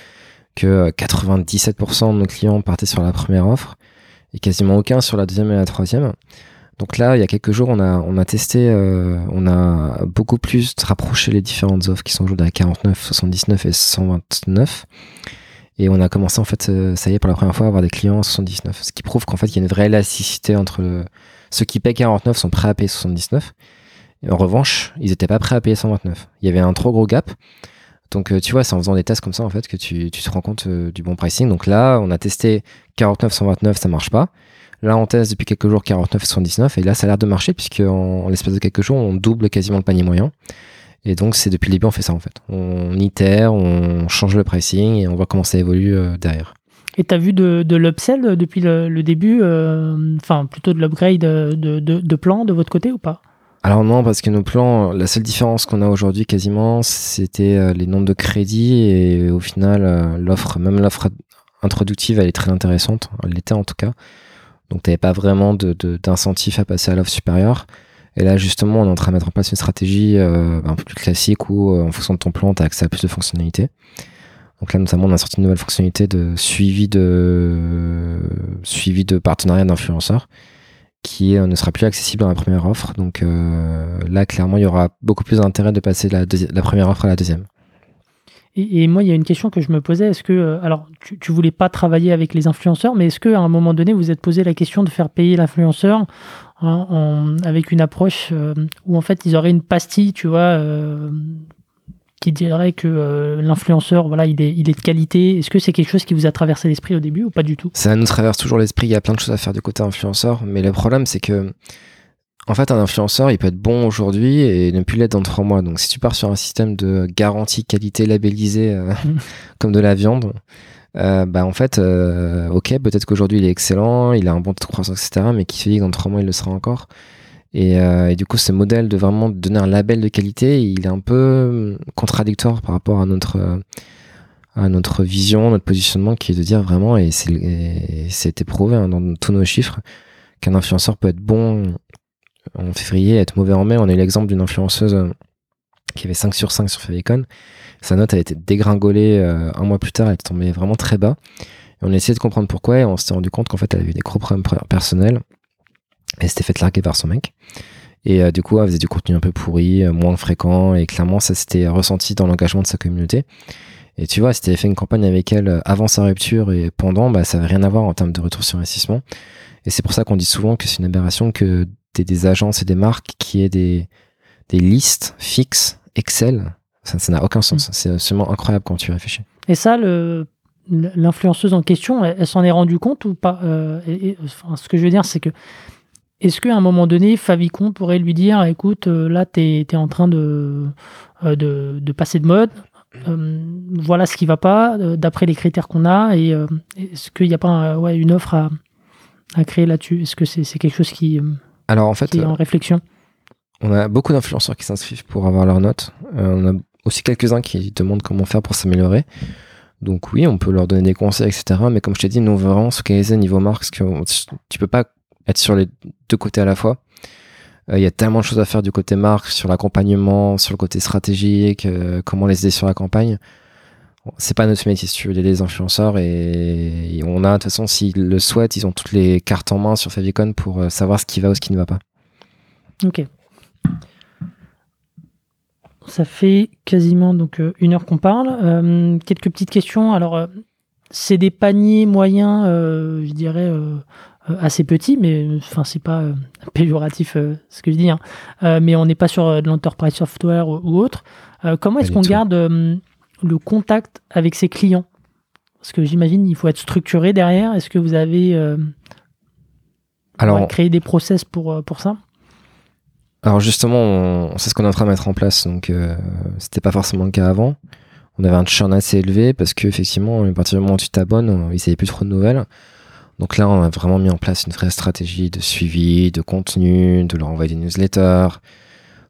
Speaker 1: que 97% de nos clients partaient sur la première offre quasiment aucun sur la deuxième et la troisième. Donc là, il y a quelques jours, on a, on a testé, euh, on a beaucoup plus rapproché les différentes offres qui sont aujourd'hui à 49, 79 et 129. Et on a commencé, en fait, euh, ça y est, pour la première fois, à avoir des clients à 79. Ce qui prouve qu'en fait, il y a une vraie élasticité entre ceux qui payent 49 sont prêts à payer 79. Et en revanche, ils n'étaient pas prêts à payer 129. Il y avait un trop gros gap. Donc, euh, tu vois, c'est en faisant des tests comme ça, en fait, que tu, te rends compte du bon pricing. Donc là, on a testé 49, 129, ça marche pas. Là, on teste depuis quelques jours 49 et 79, et là, ça a l'air de marcher, puisque en, l'espace de quelques jours, on double quasiment le panier moyen. Et donc, c'est depuis le début, on fait ça, en fait. On itère, on change le pricing, et on voit comment ça évolue euh, derrière.
Speaker 2: Et tu as vu de, l'upsell depuis le, début, euh, enfin, plutôt de l'upgrade de, de, de plan de votre côté ou pas?
Speaker 1: Alors non, parce que nos plans, la seule différence qu'on a aujourd'hui quasiment, c'était euh, les nombres de crédits et au final, l'offre, même l'offre introductive, elle est très intéressante. Elle l'était en tout cas. Donc, tu n'avais pas vraiment d'incentif à passer à l'offre supérieure. Et là, justement, on est en train de mettre en place une stratégie euh, un peu plus classique où, euh, en fonction de ton plan, tu as accès à plus de fonctionnalités. Donc là, notamment, on a sorti une nouvelle fonctionnalité de suivi de, suivi de partenariat d'influenceurs qui euh, ne sera plus accessible dans la première offre. Donc là, clairement, il y aura beaucoup plus d'intérêt de passer la, première offre à la deuxième.
Speaker 2: Et, moi, il y a une question que je me posais. Est-ce que, euh, alors, tu, tu voulais pas travailler avec les influenceurs, mais est-ce qu'à un moment donné, vous êtes posé la question de faire payer l'influenceur avec une approche euh, où en fait ils auraient une pastille, tu vois, euh, qui dirait que l'influenceur, voilà, il est, il est de qualité Est-ce que c'est quelque chose qui vous a traversé l'esprit au début ou pas du tout?
Speaker 1: Ça nous traverse toujours l'esprit. Il y a plein de choses à faire du côté influenceur, mais le problème, c'est que en fait, un influenceur, il peut être bon aujourd'hui et ne plus l'être dans trois mois. Donc, si tu pars sur un système de garantie qualité labellisée euh, mm. comme de la viande, euh, bah en fait, euh, ok, peut-être qu'aujourd'hui il est excellent, il a un bon taux de croissance, etc. Mais qui se dit que dans trois mois il le sera encore. Et, et, du coup, ce modèle de vraiment donner un label de qualité, il est un peu contradictoire par rapport à notre à notre vision, notre positionnement, qui est de dire vraiment, et c'est éprouvé hein, dans tous nos chiffres, qu'un influenceur peut être bon en février, être mauvais en mai. On a eu l'exemple d'une influenceuse euh, qui avait 5 sur 5 sur Favicon. Sa note a été dégringolée euh, un mois plus tard, elle est tombée vraiment très bas. Et on a essayé de comprendre pourquoi et on s'était rendu compte qu'en fait elle avait eu des gros problèmes personnels. Elle s'était fait larguer par son mec. Et euh, du coup, elle faisait du contenu un peu pourri, moins fréquent, et clairement, ça s'était ressenti dans l'engagement de sa communauté. Et tu vois, c'était fait une campagne avec elle avant sa rupture et pendant, bah, ça n'avait rien à voir en termes de retour sur investissement. Et c'est pour ça qu'on dit souvent que c'est une aberration que des agences et des marques qui aient des, des listes fixes Excel. Ça n'a aucun sens. Mm. C'est absolument incroyable quand tu réfléchis.
Speaker 2: Et ça, le, l'influenceuse en question, elle, s'en est rendue compte ou pas euh, Ce que je veux dire, c'est que est-ce qu'à un moment donné, Favicon pourrait lui dire écoute, euh, là, tu es, en train de, euh, de, de, passer de mode, voilà ce qui va pas, d'après les critères qu'on a, et est-ce qu'il n'y a pas ouais, une offre à, à créer là-dessus? Est-ce que c'est, quelque chose qui,
Speaker 1: alors en fait,
Speaker 2: en réflexion?
Speaker 1: On a beaucoup d'influenceurs qui s'inscrivent pour avoir leurs notes. Euh, on a aussi quelques-uns qui demandent comment faire pour s'améliorer. Donc oui, on peut leur donner des conseils, etc. Mais comme je t'ai dit, nous on veut vraiment se focaliser niveau marque, parce que tu peux pas être sur les deux côtés à la fois. Euh, il y a tellement de choses à faire du côté marque, sur l'accompagnement, sur le côté stratégique, euh, comment les aider sur la campagne. C'est pas notre métier si tu veux les influenceurs et, on a de toute façon s'ils le souhaitent ils ont toutes les cartes en main sur Favicon pour euh, savoir ce qui va ou ce qui ne va pas.
Speaker 2: Ok. Ça fait quasiment donc une heure qu'on parle. Quelques petites questions. Alors c'est des paniers moyens je dirais assez petits mais enfin c'est pas péjoratif ce que je dis hein. mais on n'est pas sur de l'enterprise software ou, autre comment est-ce qu'on garde le contact avec ses clients? Parce que j'imagine il faut être structuré derrière. Est-ce que vous avez euh, Alors, créé des process pour, euh, pour ça?
Speaker 1: Alors justement, c'est ce qu'on est en train de mettre en place. Donc euh, c'était pas forcément le cas avant. On avait un churn assez élevé parce qu'effectivement, à partir du moment où tu t'abonnes, il n'y avait plus trop de nouvelles. Donc là, on a vraiment mis en place une vraie stratégie de suivi, de contenu, de leur envoyer des newsletters,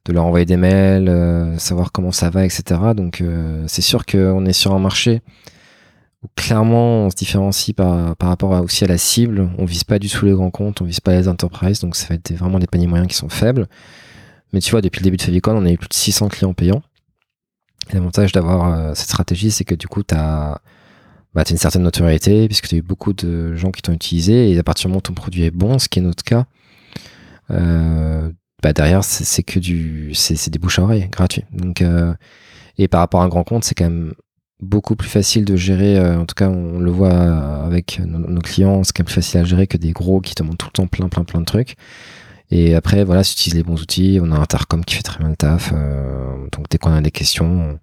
Speaker 1: de leur envoyer des mails, euh, savoir comment ça va, etc. Donc euh, c'est sûr qu'on est sur un marché où clairement on se différencie par, par rapport aussi à la cible. On vise pas du tout les grands comptes, on vise pas les enterprises, donc ça va être vraiment des paniers moyens qui sont faibles. Mais tu vois, depuis le début de Favicon, on a eu plus de 600 clients payants. L'avantage d'avoir euh, cette stratégie, c'est que du coup, tu as, bah, une certaine notoriété, puisque tu as eu beaucoup de gens qui t'ont utilisé, et à partir du moment où ton produit est bon, ce qui est notre cas, euh, bah derrière c'est que c'est des bouches à oreille gratuits donc euh, et par rapport à un grand compte c'est quand même beaucoup plus facile de gérer euh, en tout cas on le voit avec nos, clients c'est quand même plus facile à gérer que des gros qui te demandent tout le temps plein plein plein de trucs. Et après voilà si tu utilises les bons outils on a un Intercom qui fait très bien le taf donc dès qu'on a des questions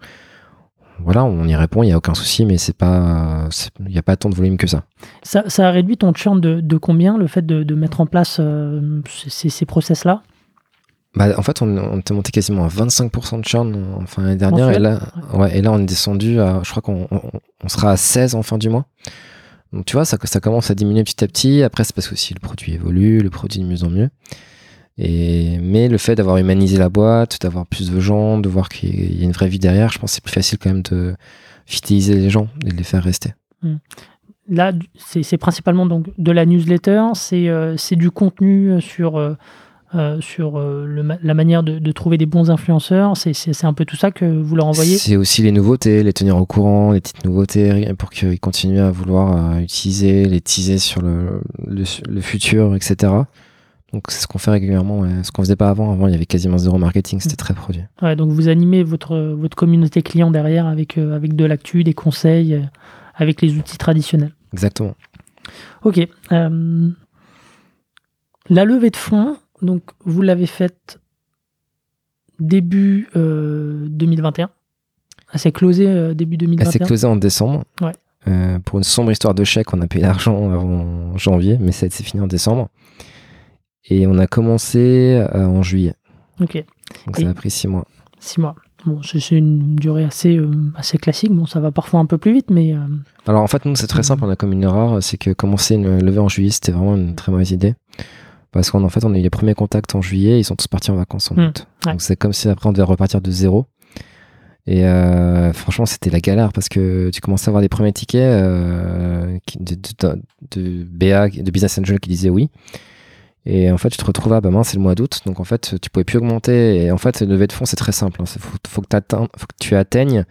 Speaker 1: voilà, on y répond, il n'y a aucun souci, mais c'est pas, il n'y a pas tant de volume que ça.
Speaker 2: Ça, ça a réduit ton churn de, de combien, le fait de, de mettre en place ces, ces process-là?
Speaker 1: Bah, en fait, on, était monté quasiment à 25% de churn en fin d'année dernière. Et là, ouais. et là, on est descendu à, je crois qu'on on, sera à 16 en fin du mois. Donc, tu vois, ça, ça commence à diminuer petit à petit. Après, c'est parce que aussi le produit évolue, le produit de mieux en mieux. Et, mais le fait d'avoir humanisé la boîte, d'avoir plus de gens, de voir qu'il y a une vraie vie derrière, je pense que c'est plus facile quand même de fidéliser les gens et de les faire rester.
Speaker 2: Hmm. Là, c'est principalement donc de la newsletter, c'est euh, du contenu sur. Euh, euh, sur euh, la manière de, trouver des bons influenceurs. C'est un peu tout ça que vous leur envoyez?
Speaker 1: C'est aussi les nouveautés, les tenir au courant, les petites nouveautés pour qu'ils continuent à vouloir euh, utiliser, les teaser sur le, le, futur, etc. Donc c'est ce qu'on fait régulièrement, ce qu'on faisait pas avant. Avant, il y avait quasiment zéro marketing, c'était très produit.
Speaker 2: Ouais, donc vous animez votre, votre communauté client derrière avec, avec de l'actu, des conseils, avec les outils traditionnels.
Speaker 1: Exactement.
Speaker 2: Ok. la levée de fonds, donc, vous l'avez faite début 2021. Elle s'est closée début 2021
Speaker 1: Elle s'est closée en décembre.
Speaker 2: Ouais.
Speaker 1: pour une sombre histoire de chèque, on a payé l'argent avant janvier, mais ça s'est fini en décembre. Et on a commencé en juillet.
Speaker 2: Ok.
Speaker 1: Donc ça a pris six mois.
Speaker 2: Six mois. Bon, c'est une durée assez, assez classique. Bon, ça va parfois un peu plus vite, mais.
Speaker 1: Alors en fait, nous, c'est très simple. On a comme une erreur, c'est que commencer une levée en juillet, c'était vraiment une très mauvaise idée. Parce qu'en fait, on a eu les premiers contacts en juillet, ils sont tous partis en vacances en
Speaker 2: Mmh,
Speaker 1: août.
Speaker 2: ouais.
Speaker 1: Donc c'est comme si après on devait repartir de zéro. Et euh, franchement, c'était la galère parce que tu commençais à avoir des premiers tickets euh, de, de BA, de Business Angel qui disaient oui. Et en fait, tu te retrouves à bah mince, c'est le mois d'août, donc en fait, tu pouvais plus augmenter. Et en fait, le levée de fonds, c'est très simple. Il faut, faut, que t'atteins- faut que tu atteignes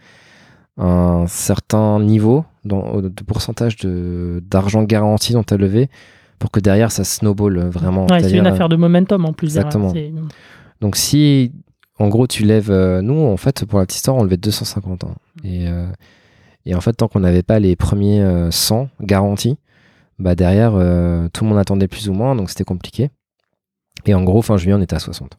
Speaker 1: un certain niveau dans, de pourcentage de- d'argent garanti dans ta levée pour que derrière ça snowball vraiment.
Speaker 2: Ouais, c'est une affaire de momentum en plus.
Speaker 1: Exactement.
Speaker 2: derrière.
Speaker 1: Donc si, en gros, tu lèves, euh, nous, en fait, pour la petite histoire, on levait 250 ans. Et, euh, et en fait, tant qu'on n'avait pas les premiers euh, 100 garantis, bah derrière, euh, tout le monde attendait plus ou moins, donc c'était compliqué. Et en gros, fin juillet, on était à 60.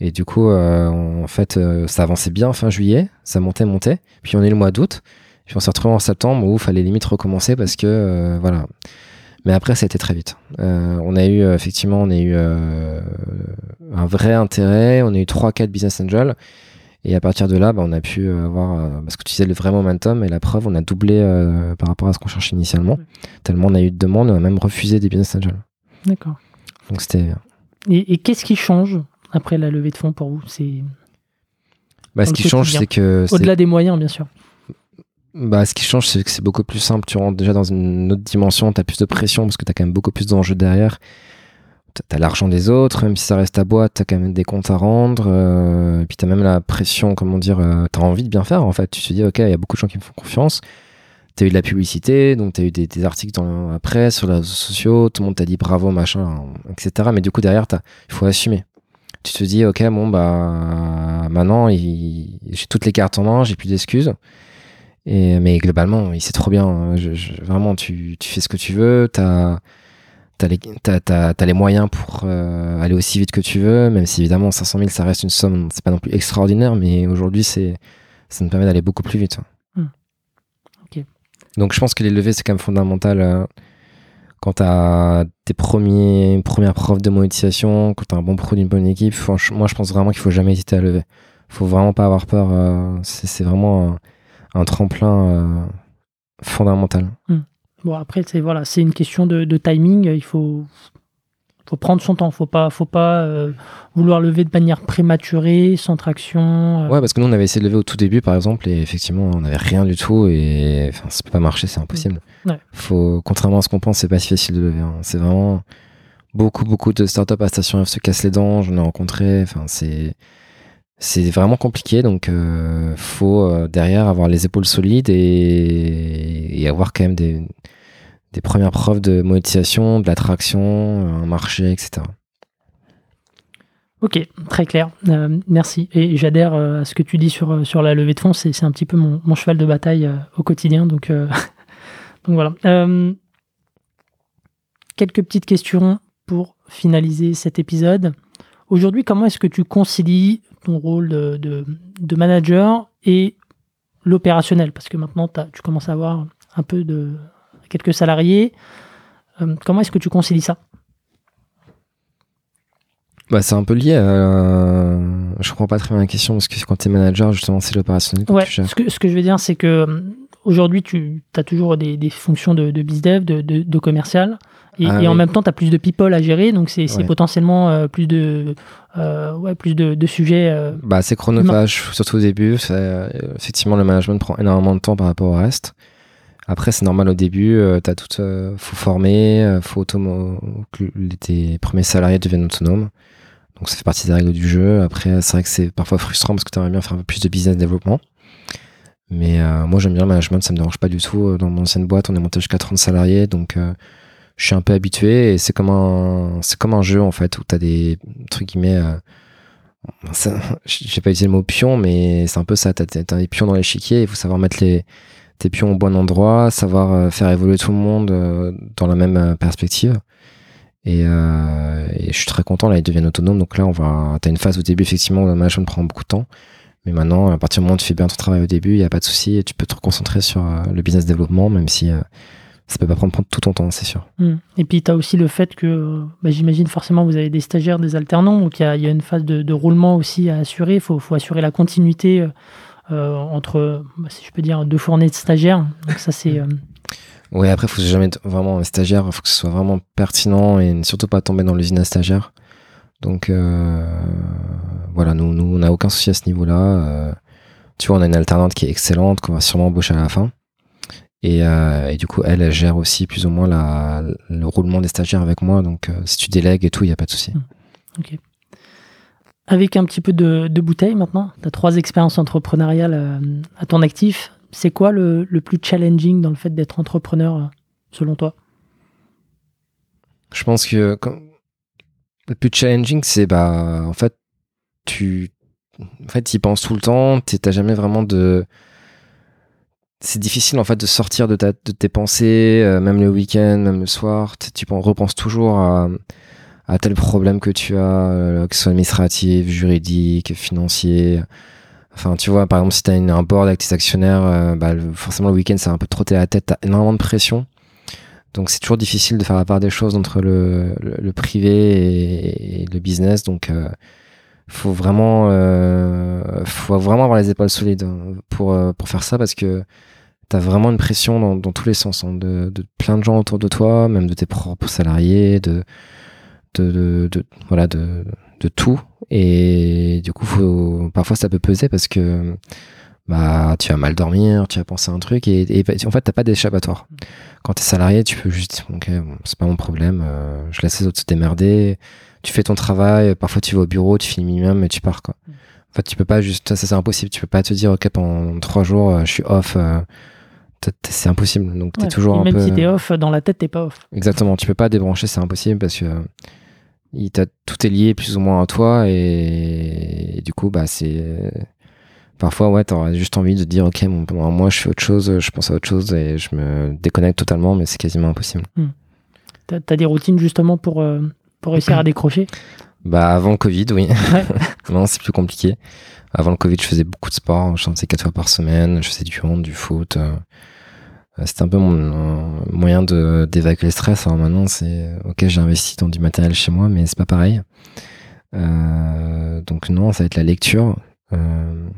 Speaker 1: Et du coup, euh, en fait, euh, ça avançait bien fin juillet, ça montait, montait. Puis on est le mois d'août, puis on s'est retrouvé en septembre où il fallait limite recommencer parce que, voilà. Mais après, ça a été très vite. On a eu, effectivement, on a eu un vrai intérêt. On a eu 3-4 business angels. Et à partir de là, bah, on a pu euh, avoir, euh, parce que tu disais le vrai momentum, et la preuve, on a doublé euh, par rapport à ce qu'on cherchait initialement.
Speaker 2: Ouais.
Speaker 1: Tellement on a eu de demandes, on a même refusé des business angels.
Speaker 2: D'accord.
Speaker 1: Donc c'était.
Speaker 2: Et, et qu'est-ce qui change après la levée de fonds pour vous? C'est
Speaker 1: Bah, ce qui change, c'est que.
Speaker 2: au-delà des moyens, bien sûr.
Speaker 1: Bah, ce qui change, c'est que c'est beaucoup plus simple. Tu rentres déjà dans une autre dimension, tu as plus de pression parce que tu as quand même beaucoup plus d'enjeux derrière. Tu as l'argent des autres, même si ça reste à boîte, tu as quand même des comptes à rendre. euh, et puis tu as même la pression, comment dire, tu as envie de bien faire en fait. Tu te dis, ok, il y a beaucoup de gens qui me font confiance. Tu as eu de la publicité, donc tu as eu des, articles dans la presse, sur les réseaux sociaux, tout le monde t'a dit bravo, machin, etc. Mais du coup, derrière, t'as- il faut assumer. Tu te dis, ok, bon, bah, maintenant, j'ai toutes les cartes en main, j'ai plus d'excuses. Et, mais globalement, c'est trop bien. hein. Vraiment, tu, tu fais ce que tu veux. Tu as, les, t'as- t'as- t'as les moyens pour euh, aller aussi vite que tu veux. Même si évidemment, 500 000, ça reste une somme, c'est pas non plus extraordinaire. Mais aujourd'hui, c'est, ça nous permet d'aller beaucoup plus vite.
Speaker 2: Hmm.
Speaker 1: Donc, je pense que les levées, c'est quand même fondamental. euh, quand tu as tes premiers, premières preuves de monétisation, quand tu as un bon produit, une bonne équipe, moi, je pense vraiment qu'il faut jamais hésiter à lever. faut vraiment pas avoir peur. euh, c'est, c'est vraiment un, un tremplin fondamental.
Speaker 2: Bon, après, c'est voilà, c'est une question de, de timing. Il faut, faut prendre son temps. Faut pas, faut pas euh, vouloir lever de manière prématurée, sans traction. euh.
Speaker 1: Ouais, parce que nous, on avait essayé de lever au tout début, par exemple, et effectivement, on n'avait rien du tout, et enfin, ça peut pas marcher, c'est impossible.
Speaker 2: Ouais.
Speaker 1: Faut, contrairement à ce qu'on pense, c'est pas si facile de lever. hein. C'est vraiment beaucoup, beaucoup de startups à Station F se cassent les dents, j'en ai rencontré, enfin, c'est. C'est vraiment compliqué, donc euh, faut euh, derrière avoir les épaules solides et, avoir quand même des, premières preuves de monétisation, de l'attraction, un marché, etc.
Speaker 2: Ok, très clair. Euh, merci. Et j'adhère euh, à ce que tu dis sur, sur la levée de fonds. C'est un petit peu mon, mon cheval de bataille au quotidien. Donc, donc voilà. Quelques petites questions pour finaliser cet épisode. Aujourd'hui, comment est-ce que tu concilies ton rôle de, de, de manager et l'opérationnel Parce que maintenant, tu commences à avoir un peu de quelques salariés. Euh, comment est-ce que tu concilies ça?
Speaker 1: Bah, c'est un peu lié. à- Je comprends pas très bien la question parce que quand tu es manager, justement, c'est l'opérationnel
Speaker 2: Ouais,
Speaker 1: tu
Speaker 2: ce que, ce que je veux dire, c'est que euh, aujourd'hui, tu as toujours des, des fonctions de, de bizdev, de, de, de commercial, et,
Speaker 1: Ah
Speaker 2: et en même temps, tu as plus de people à gérer, donc c'est
Speaker 1: Ouais.
Speaker 2: potentiellement euh, plus de, euh, ouais, plus de, de sujets. euh,
Speaker 1: Bah, c'est chronophage, surtout au début. Effectivement, le management prend énormément de temps par rapport au reste. Après, c'est normal au début. t'as tout, faut former, faut que tes premiers salariés deviennent autonomes. Donc, ça fait partie des règles du jeu. Après, c'est vrai que c'est parfois frustrant parce que tu aimerais bien faire un peu plus de business développement. Mais euh, moi, j'aime bien le management, ça me dérange pas du tout. Dans mon ancienne boîte, on est monté jusqu'à 30 salariés, donc euh, je suis un peu habitué et c'est comme un, c'est comme un jeu en fait où t'as des trucs guillemets. euh, j'ai pas utilisé le mot pion, mais c'est un peu ça. T'as, t'as des pions dans l'échiquier, il faut savoir mettre les, tes pions au bon endroit, savoir euh, faire évoluer tout le monde euh, dans la même euh, perspective. Et, je suis très content, là, ils deviennent autonomes. Donc là, on va, t'as une phase au début, effectivement, où le management prend beaucoup de temps. Mais maintenant, à partir du moment où tu fais bien ton travail au début, il n'y a pas de souci et tu peux te concentrer sur le business développement, même si ça peut pas prendre, tout ton temps, c'est sûr.
Speaker 2: Hmm. Et puis, tu as aussi le fait que, bah, j'imagine forcément, vous avez des stagiaires, des alternants, donc il y, a, une phase de, roulement aussi à assurer. Il faut, assurer la continuité euh, entre, bah, si je peux dire, deux fournées de stagiaires. Donc, ça, c'est. Euh,
Speaker 1: oui, après, il faut jamais être vraiment un stagiaire, il faut que ce soit vraiment pertinent et surtout pas tomber dans l'usine à stagiaire. Donc, euh, voilà, nous, nous on n'a aucun souci à ce niveau-là. tu vois, on a une alternante qui est excellente, qu'on va sûrement embaucher à la fin. Euh, et, du coup, elle, gère aussi plus ou moins la, le roulement des stagiaires avec moi. Donc, euh, si tu délègues et tout, il n'y a pas de souci. Mmh.
Speaker 2: Ok. Avec un petit peu de, bouteille maintenant, tu as trois expériences entrepreneuriales euh, à ton actif. C'est quoi le, le, plus challenging dans le fait d'être entrepreneur, selon toi?
Speaker 1: Je pense que le plus challenging, c'est bah, en fait, tu en fait, y penses tout le temps, tu n'as jamais vraiment de c'est difficile en fait de sortir de, ta, de tes pensées, euh, même le week-end, même le soir. Tu repenses toujours à, à tel problème que tu as, euh, que ce soit administratif, juridique, financier. Enfin, tu vois, par exemple, si tu as un board avec tes actionnaires, euh, bah, forcément le week-end, c'est un peu trotter à la tête, tu as énormément de pression. Donc, c'est toujours difficile de faire la part des choses entre le, le, privé et, le business. Donc, faut vraiment, faut vraiment avoir les épaules solides hein, pour, pour faire ça parce que t'as vraiment une pression dans, dans, tous les sens, hein, de, de, plein de gens autour de toi, même de tes propres salariés, de, de, de, voilà, de, de tout. Et du coup, faut, parfois ça peut peser parce que bah, tu vas mal dormir, tu vas penser à un truc et, et en fait, t'as pas d'échappatoire. Quand t'es salarié, tu peux juste dire, ok, bon, c'est pas mon problème, euh, je laisse les autres se démerder. Tu fais ton travail, parfois tu vas au bureau, tu finis minimum et tu pars, quoi. En fait, tu peux pas juste, ça, c'est impossible. Tu peux pas te dire, ok, pendant trois jours, euh, je suis off, euh, c'est impossible. Donc t'es toujours un
Speaker 2: même
Speaker 1: peu.
Speaker 2: Même si t'es off, dans la tête t'es pas off.
Speaker 1: Exactement, tu peux pas débrancher, c'est impossible parce que il tout est lié plus ou moins à toi et, du coup bah c'est parfois ouais t'aurais juste envie de dire ok bon, moi je fais autre chose, je pense à autre chose et je me déconnecte totalement, mais c'est quasiment impossible.
Speaker 2: Hmm. T'as as des routines justement pour euh, pour réussir à décrocher?
Speaker 1: Bah avant le Covid, oui. non, c'est plus compliqué. Avant le Covid, je faisais beaucoup de sport. Je chantais quatre fois par semaine. Je faisais du hand, du foot. Euh, c'était un peu mon moyen d'évacuer le stress. Alors maintenant, c'est ok, j'ai investi dans du matériel chez moi, mais c'est pas pareil. Euh, donc non, ça va être la lecture. Euh,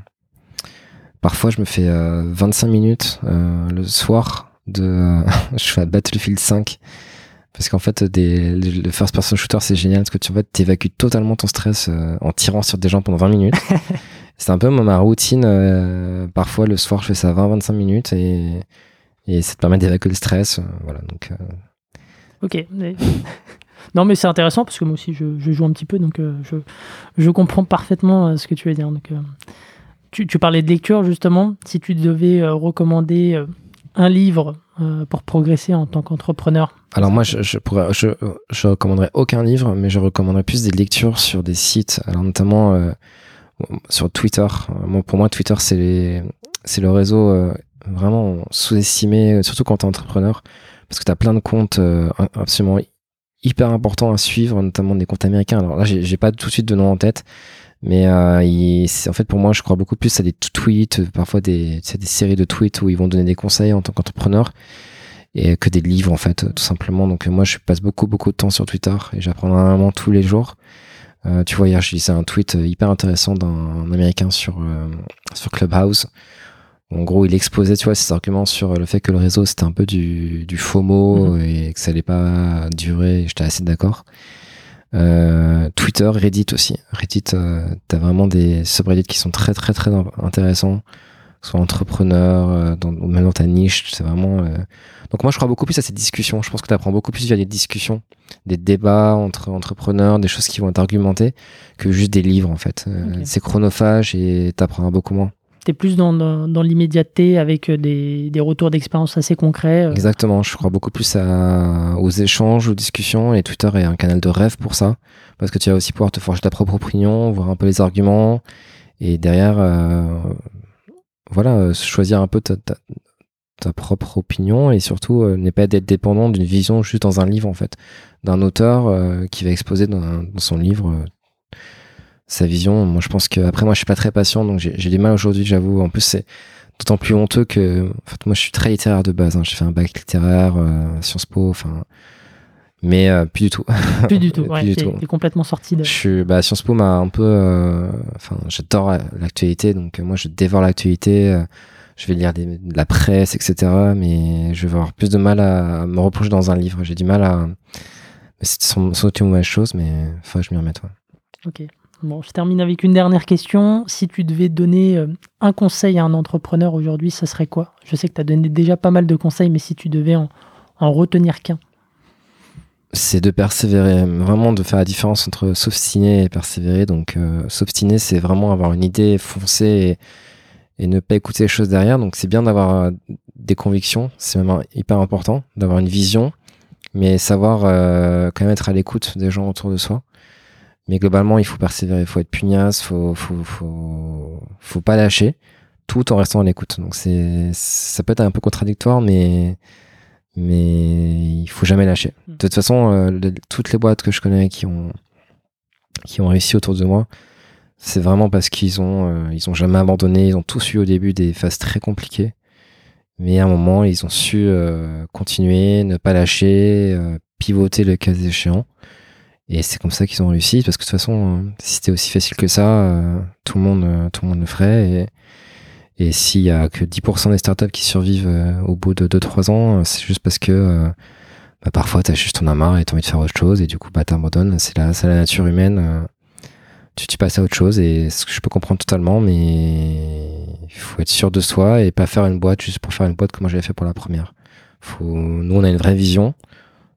Speaker 1: parfois, je me fais 25 minutes le soir de. je fais Battlefield 5 parce qu'en fait, des, le first person shooter, c'est génial parce que tu en fait, évacues totalement ton stress en tirant sur des gens pendant 20 minutes. c'est un peu ma routine. Euh, parfois, le soir, je fais ça 20-25 minutes et, et ça te permet d'évacuer le stress. Euh, voilà, donc. Euh.
Speaker 2: Ok. non, mais c'est intéressant parce que moi aussi, je, joue un petit peu, donc je, je, comprends parfaitement ce que tu veux dire. Donc, tu, tu, parlais de lecture, justement. Si tu devais recommander un livre pour progresser en tant qu'entrepreneur
Speaker 1: alors moi, je, je, pourrais, je, recommanderais aucun livre, mais je recommanderais plus des lectures sur des sites, alors notamment sur Twitter. Bon, pour moi, Twitter, c'est c'est le réseau euh, vraiment sous-estimé, surtout quand tu es entrepreneur, parce que tu as plein de comptes euh, absolument hyper importants à suivre, notamment des comptes américains. Alors là, j'ai pas tout de suite de nom en tête, mais euh, en fait pour moi, je crois beaucoup plus à des tweets, parfois des, des séries de tweets où ils vont donner des conseils en tant qu'entrepreneur et que des livres en fait, tout simplement. Donc moi, je passe beaucoup beaucoup de temps sur Twitter et j'apprends vraiment tous les jours. Euh, tu vois, hier, je lisais un tweet euh, hyper intéressant d'un américain sur, euh, sur Clubhouse. En gros, il exposait, tu vois, ses arguments sur le fait que le réseau, c'était un peu du, du FOMO mhm. et que ça allait pas durer. J'étais assez d'accord. Twitter, Reddit aussi. Reddit, euh, t'as vraiment des subreddits qui sont très, très, très intéressants soit entrepreneur, euh, dans, même dans ta niche, c'est vraiment. Euh, donc moi, je crois beaucoup plus à ces discussions. Je pense que tu apprends beaucoup plus via des discussions, des débats entre entrepreneurs, des choses qui vont être argumentées, que juste des livres en fait. Euh, c'est chronophage et tu apprends beaucoup moins.
Speaker 2: Tu es plus dans, dans, l'immédiateté avec des, des retours d'expérience assez concrets.
Speaker 1: Exactement, je crois beaucoup plus à, aux échanges, aux discussions, et Twitter est un canal de rêve pour ça, parce que tu vas aussi pouvoir te forger ta propre opinion, voir un peu les arguments, et derrière, voilà, euh, choisir un peu ta, propre opinion et surtout euh, n'est pas d'être dépendant d'une vision juste dans un livre en fait, d'un auteur euh, qui va exposer dans, son livre sa vision. Moi, je pense que après, moi, je suis pas très patient, donc j'ai du mal aujourd'hui, j'avoue. En plus, c'est d'autant plus honteux que, moi, je suis très littéraire de base. Hein. J'ai fait un bac littéraire, Sciences Po, enfin, mais euh, plus du tout.
Speaker 2: Plus du tout. ouais, t'es complètement sorti de.
Speaker 1: Je suis, bah, Sciences Po m'a un peu, euh, enfin, j'adore l'actualité, donc moi, je dévore l'actualité. je vais lire des, de la presse, etc. Mais je vais avoir plus de mal à, me replonger dans un livre. J'ai du mal à. C'est sans, sans aucune mauvaise chose, mais enfin, je m'y remets.
Speaker 2: Ok. Bon, je termine avec une dernière question. Si tu devais donner euh, un conseil à un entrepreneur aujourd'hui, ça serait quoi? Je sais que tu as donné déjà pas mal de conseils, mais si tu devais en, retenir qu'un
Speaker 1: C'est de persévérer, vraiment de faire la différence entre s'obstiner et persévérer. Donc, euh, s'obstiner, c'est vraiment avoir une idée, foncer et, ne pas écouter les choses derrière. Donc, c'est bien d'avoir euh, des convictions, c'est même hyper important, d'avoir une vision, mais savoir quand même être à l'écoute des gens autour de soi mais globalement, il faut persévérer, il faut être pugnace, faut, faut, faut, faut pas lâcher, tout en restant à l'écoute. Donc c'est, ça peut être un peu contradictoire, mais, mais il faut jamais lâcher. Mm. De toute façon, euh, toutes les boîtes que je connais qui ont, qui ont réussi autour de moi, c'est vraiment parce qu'ils ont, euh, ils ont jamais abandonné, ils ont tous eu au début des phases très compliquées. Mais à un moment, ils ont su euh, continuer, ne pas lâcher, pivoter le cas échéant. Et c'est comme ça qu'ils ont réussi, parce que de toute façon, euh, si c'était aussi facile que ça, tout, le monde, tout le monde le ferait. Et, et s'il y a que 10% des startups qui survivent au bout de 2-3 ans, c'est juste parce que bah, parfois, tu as juste ton as marre et tu envie de faire autre chose, et du coup, bah, t'abandonnes. C'est la, la nature humaine. tu, passes à autre chose, et ce que je peux comprendre totalement, mais il faut être sûr de soi et pas faire une boîte juste pour faire une boîte comme j'avais fait pour la première. Nous, on a une vraie vision.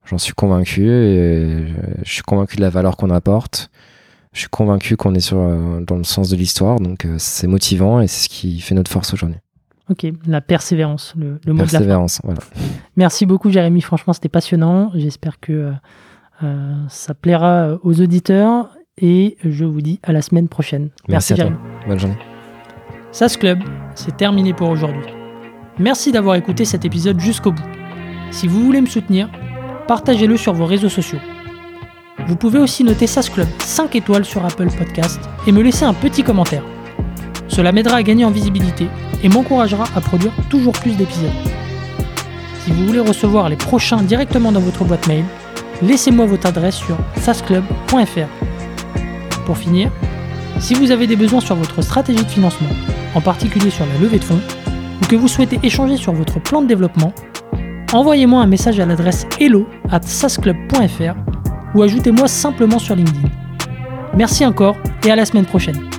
Speaker 1: J'en suis convaincu. Et je suis convaincu de la valeur qu'on apporte. Je suis convaincu qu'on est sur, euh, dans le sens de l'histoire. Donc euh, c'est motivant et c'est ce qui fait notre force aujourd'hui.
Speaker 2: Ok, la persévérance, le, le mot
Speaker 1: persévérance,
Speaker 2: de la voilà. Merci beaucoup, Jérémy. Franchement, c'était passionnant. J'espère que euh, ça plaira aux auditeurs et je vous dis à la semaine prochaine.
Speaker 1: Merci, Merci Jérémy. Bonne journée.
Speaker 2: SAS Club, c'est terminé pour aujourd'hui. Merci d'avoir écouté cet épisode jusqu'au bout. Si vous voulez me soutenir, partagez-le sur vos réseaux sociaux. Vous pouvez aussi noter SAS Club 5 étoiles sur Apple Podcast et me laisser un petit commentaire. Cela m'aidera à gagner en visibilité et m'encouragera à produire toujours plus d'épisodes. Si vous voulez recevoir les prochains directement dans votre boîte mail, laissez-moi votre adresse sur sasclub.fr. Pour finir, si vous avez des besoins sur votre stratégie de financement, en particulier sur la levée de fonds, ou que vous souhaitez échanger sur votre plan de développement, envoyez-moi un message à l'adresse hello at sasclub.fr ou ajoutez-moi simplement sur LinkedIn. Merci encore et à la semaine prochaine.